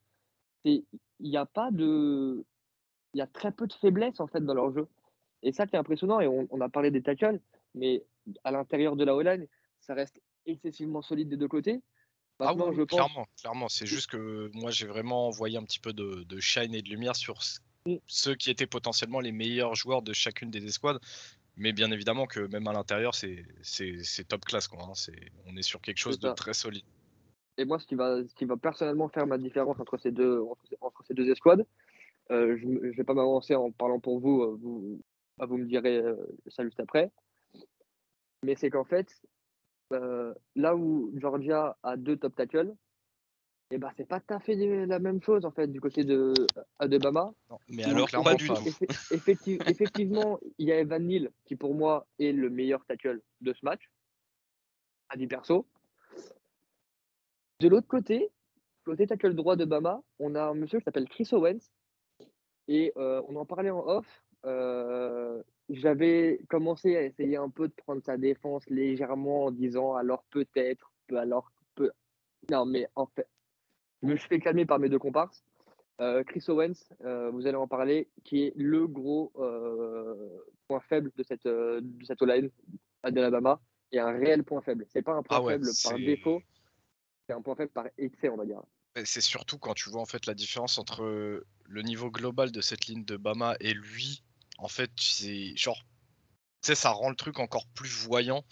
Il n'y a pas de. Il y a très peu de faiblesse en fait dans leur jeu. Et ça qui est impressionnant, et on, a parlé des tackles, mais à l'intérieur de la O-line, ça reste excessivement solide des deux côtés. Ah je clairement, clairement. C'est juste que moi j'ai vraiment envoyé un petit peu de, shine et de lumière sur mmh. ceux qui étaient potentiellement les meilleurs joueurs de chacune des escouades. Mais bien évidemment que même à l'intérieur, c'est top classe. Quoi, hein. on est sur quelque chose de très solide. Et moi, ce qui, va, ce qui va personnellement faire ma différence entre ces deux, entre, ces deux escouades, euh, je ne vais pas m'avancer en parlant pour vous, euh, vous, bah, vous me direz euh, ça juste après. Mais c'est qu'en fait, euh, là où Georgia a deux top tackles, et eh ben c'est pas tout à fait la même chose en fait du côté de Alabama. mais alors pas du tout. effectivement, il y a Evan Neal qui pour moi est le meilleur tackle de ce match, à dit perso. De l'autre côté, côté tackle droit de Bama, on a un monsieur qui s'appelle Chris Owens Et euh, on en parlait en off. euh, J'avais commencé à essayer un peu de prendre sa défense légèrement en disant alors peut-être, peu- alors peu. Non, mais en fait, je me suis fait calmer par mes deux comparses. Euh, Chris Owens, vous allez en parler, qui est le gros point faible de cette, de cette O-line d'Alabama, et un réel point faible. C'est pas un point Ah ouais, faible par défaut, c'est un point faible par excès, on va dire. C'est surtout quand tu vois en fait la différence entre le niveau global de cette ligne de Bama et lui. En fait, c'est genre, tu sais, ça rend le truc encore plus voyant.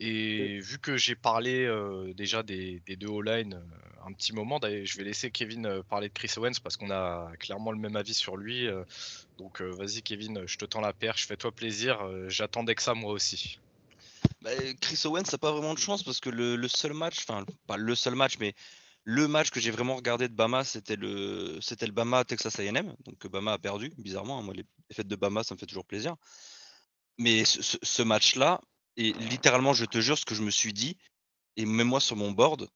Et vu que j'ai parlé euh, déjà des, des deux O-line euh, un petit moment, je vais laisser Kevin euh, parler de Chris Owens parce qu'on a clairement le même avis sur lui. donc vas-y Kevin, je te tends la perche, fais-toi plaisir. J'attendais que ça moi aussi. Bah, Chris Owens n'a pas vraiment de chance parce que le, seul match, enfin pas le seul match, mais le match que j'ai vraiment regardé de Bama, c'était le, Bama Texas A&M. Donc Bama a perdu, bizarrement. hein, Moi, les défaites de Bama, ça me fait toujours plaisir. Mais ce, match-là, et littéralement, je te jure, ce que je me suis dit, et même moi sur mon board,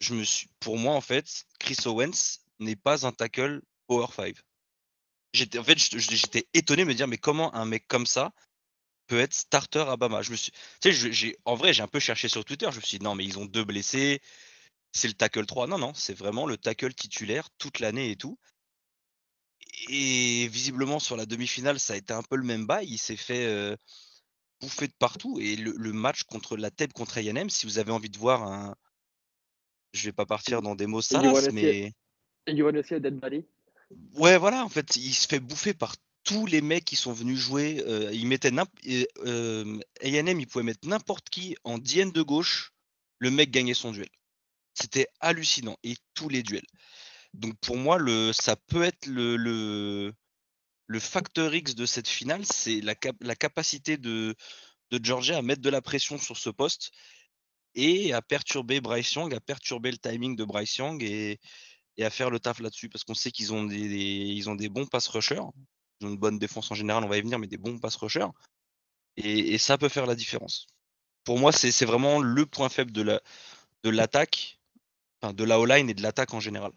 je me suis, pour moi en fait, Chris Owens n'est pas un tackle Power 5. J'étais, en j'étais étonné de me dire, mais comment un mec comme ça peut être starter à Bama. Je me suis, tu sais, j'ai, en vrai, j'ai un peu cherché sur Twitter. Je me suis dit, non, mais ils ont deux blessés. C'est le tackle 3. Non, non, c'est vraiment le tackle titulaire toute l'année et tout. Et visiblement, sur la demi-finale, ça a été un peu le même bail. Il s'est fait euh, bouffer de partout. Et le, le match contre la tête contre A&M, si vous avez envie de voir un. Je vais pas partir dans des mots see mais. Et you wanna see a dead body Ouais, voilà, en fait, il se fait bouffer par tous les mecs qui sont venus jouer. euh, il mettait n'imp- et, euh, A&M, il pouvait mettre n'importe qui en DN de gauche, le mec gagnait son duel. C'était hallucinant et tous les duels. Donc pour moi, ça peut être le, facteur X de cette finale, c'est la, cap- la capacité de, Georgia à mettre de la pression sur ce poste et à perturber Bryce Young, à perturber le timing de Bryce Young et, à faire le taf là-dessus parce qu'on sait qu'ils ont des, ils ont des bons pass rushers. Une bonne défense en général, on va y venir, mais des bons pass rushers. Et, ça peut faire la différence. Pour moi, c'est vraiment le point faible de la de l'attaque, de la O-line et de l'attaque en général.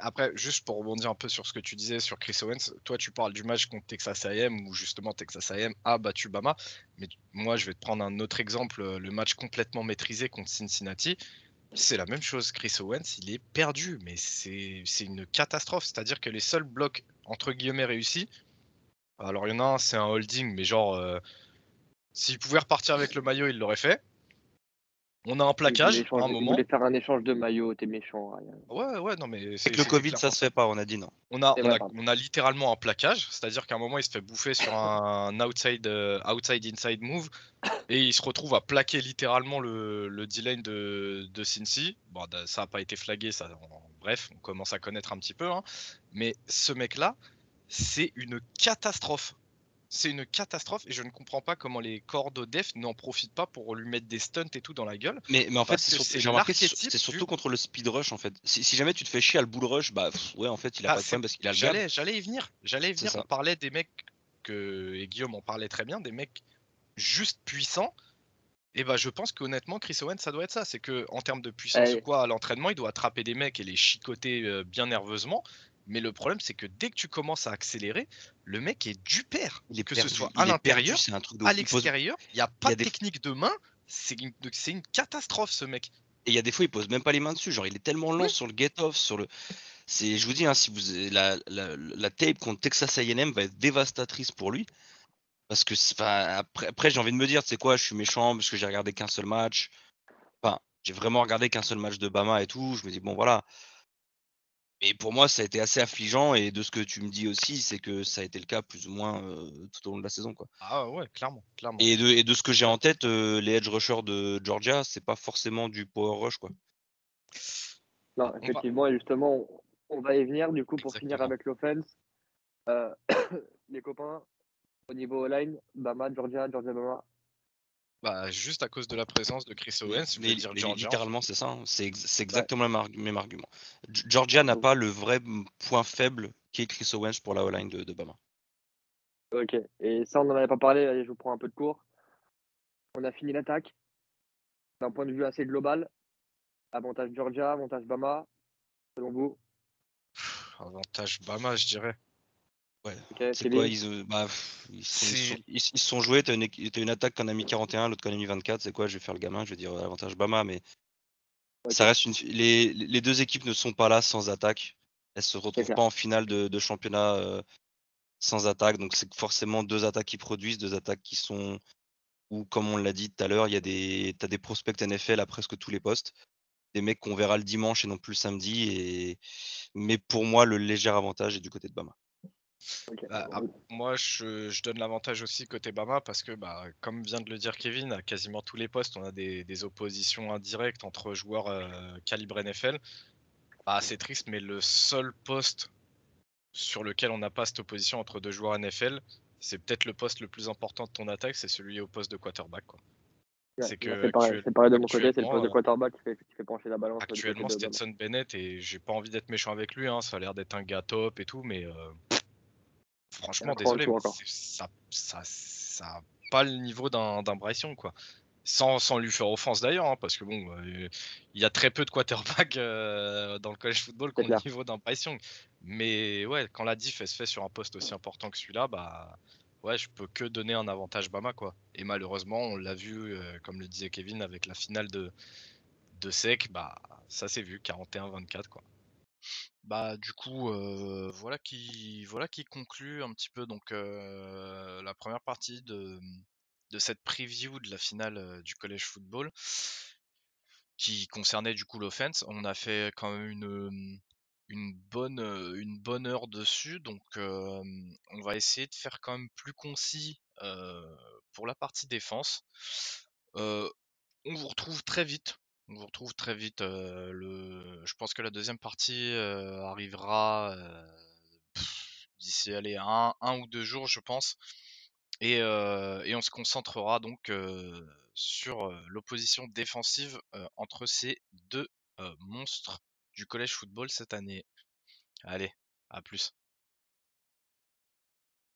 Après, juste pour rebondir un peu sur ce que tu disais sur Chris Owens, toi tu parles du match contre Texas A&M où justement Texas A&M a battu Bama, mais moi je vais te prendre un autre exemple, euh, le match complètement maîtrisé contre Cincinnati, c'est la même chose, Chris Owens il est perdu, mais c'est une catastrophe, c'est-à-dire que les seuls blocs entre guillemets réussis, alors il y en a un c'est un holding, mais genre euh, s'il pouvait repartir avec le maillot il l'aurait fait, on a un plaquage à un moment, voulait faire un échange de maillot, t'es méchant. Ryan. ouais ouais non mais c'est Avec le Covid, clairement ça se fait pas, on a dit non. On a, on, vrai, a, pardon. on a littéralement un plaquage, c'est-à-dire qu'à un moment il se fait bouffer sur un outside, euh, outside inside move et il se retrouve à plaquer littéralement le, le D-lane de, de Cincy. Bon, ça n'a pas été flagué, ça, en- bref, on commence à connaître un petit peu. hein. Mais ce mec-là, c'est une catastrophe. C'est une catastrophe et je ne comprends pas comment les corps def n'en profitent pas pour lui mettre des stunts et tout dans la gueule. Mais, mais en fait, c'est surtout- contre le speed rush en fait. Si, si jamais tu te fais chier à le bull rush, bah pff, ouais, en fait, il a Ah, pas de problème parce qu'il a le. J'allais, j'allais y venir. J'allais venir. On parlait des mecs que et Guillaume en parlait très bien, des mecs juste puissants. Et bah je pense qu'honnêtement Chris Owens ça doit être ça, c'est que en termes de puissance ou quoi à l'entraînement il doit attraper des mecs et les chicoter euh, bien nerveusement. Mais le problème c'est que dès que tu commences à accélérer, le mec est du père. Il est que perdu, ce soit à l'intérieur, c'est à l'extérieur, il n'y a pas y a de des- technique de main. C'est une, c'est une catastrophe ce mec. Et il y a des fois, il pose même pas les mains dessus. Genre, il est tellement lent Oui. sur le get-off, sur le. C'est, je vous dis, hein, si vous la, la, la tape contre Texas A&M va être dévastatrice pour lui. Parce que, c'est- après, après j'ai envie de me dire, tu sais quoi, je suis méchant parce que j'ai regardé qu'un seul match. Enfin, j'ai vraiment regardé qu'un seul match de Bama et tout. Je me dis, bon, voilà. Mais pour moi, ça a été assez affligeant. Et de ce que tu me dis aussi, c'est que ça a été le cas plus ou moins euh, tout au long de la saison. Quoi. Ah ouais, clairement, clairement. Et, de, et de ce que j'ai en tête, euh, les edge rushers de Georgia, c'est pas forcément du power rush. Quoi. Non, effectivement, et justement, on, va y venir du coup pour finir avec l'offense. Euh, les copains, au niveau line, Bama, Georgia, Georgia, Bama. Bah, juste à cause de la présence de Chris Owens, je Mais, dire mais Georgia. littéralement, c'est ça. hein. C'est ex- c'est exactement le même argu- même argument. Georgia n'a pas le vrai point faible qui est Chris Owens pour la O-line de, de Bama. Ok, et ça, on n'en avait pas parlé, allez, je vous prends un peu de cours. On a fini l'attaque. D'un point de vue assez global, avantage Georgia, avantage Bama, selon vous? Avantage Bama, je dirais. Ouais. C'est quoi ils, euh, bah, ils, sont, ils, sont, ils- ils se sont joués, t'as une, une attaque qu'on a mis 41, l'autre qu'on a mis 24, c'est quoi Je vais faire le gamin, je vais dire euh, avantage Bama, mais ça reste une. Les, les deux équipes ne sont pas là sans attaque. Elles se retrouvent pas en finale de, de championnat euh, sans attaque, donc c'est forcément deux attaques qui produisent, deux attaques qui sont. Ou comme on l'a dit tout à l'heure, il y a des. T'as des prospects NFL à presque tous les postes. Des mecs qu'on verra le dimanche et non plus le samedi. Et... Mais pour moi, le léger avantage est du côté de Bama. Bah, ap- moi, je, je donne l'avantage aussi côté Bama parce que, bah, comme vient de le dire Kevin, à quasiment tous les postes, on a des, des oppositions indirectes entre joueurs euh, calibre NFL. Bah, c'est triste, mais le seul poste sur lequel on n'a pas cette opposition entre deux joueurs NFL, c'est peut-être le poste le plus important de ton attaque, c'est celui au poste de quarterback. Quoi. Ouais, c'est que c'est pareil, de mon côté, c'est le poste de euh, quarterback qui fait, qui fait pencher la balance. côté Actuellement. Stetson Bennett, et j'ai pas envie d'être méchant avec lui, hein, ça a l'air d'être un gars top et tout, mais euh, franchement, désolé, mais ça, ça, ça a pas le niveau d'un Young, quoi. Sans, sans lui faire offense d'ailleurs, hein, parce que bon, euh, il y a très peu de quarterbacks euh, dans le college football qui ont le niveau d'un Bryce Young. Mais ouais, quand la diff elle se fait sur un poste aussi important que celui-là, bah ouais, je peux que donner un avantage Bama, quoi. Et malheureusement, on l'a vu, euh, comme le disait Kevin, avec la finale de, de sec, bah ça s'est vu, 41-24 quoi. Bah du coup euh, voilà qui voilà qui conclut un petit peu donc euh, la première partie de, cette preview de la finale euh, du college football qui concernait du coup l'offense. On a fait quand même une bonne une bonne heure dessus donc on va essayer de faire quand même plus concis pour la partie défense. On vous retrouve très vite. On vous retrouve très vite. euh, le... Je pense que la deuxième partie euh, arrivera euh, d'ici allez, un, un ou deux jours, je pense. Et, on se concentrera donc sur l'opposition défensive entre ces deux monstres du collège football cette année. Allez, à plus.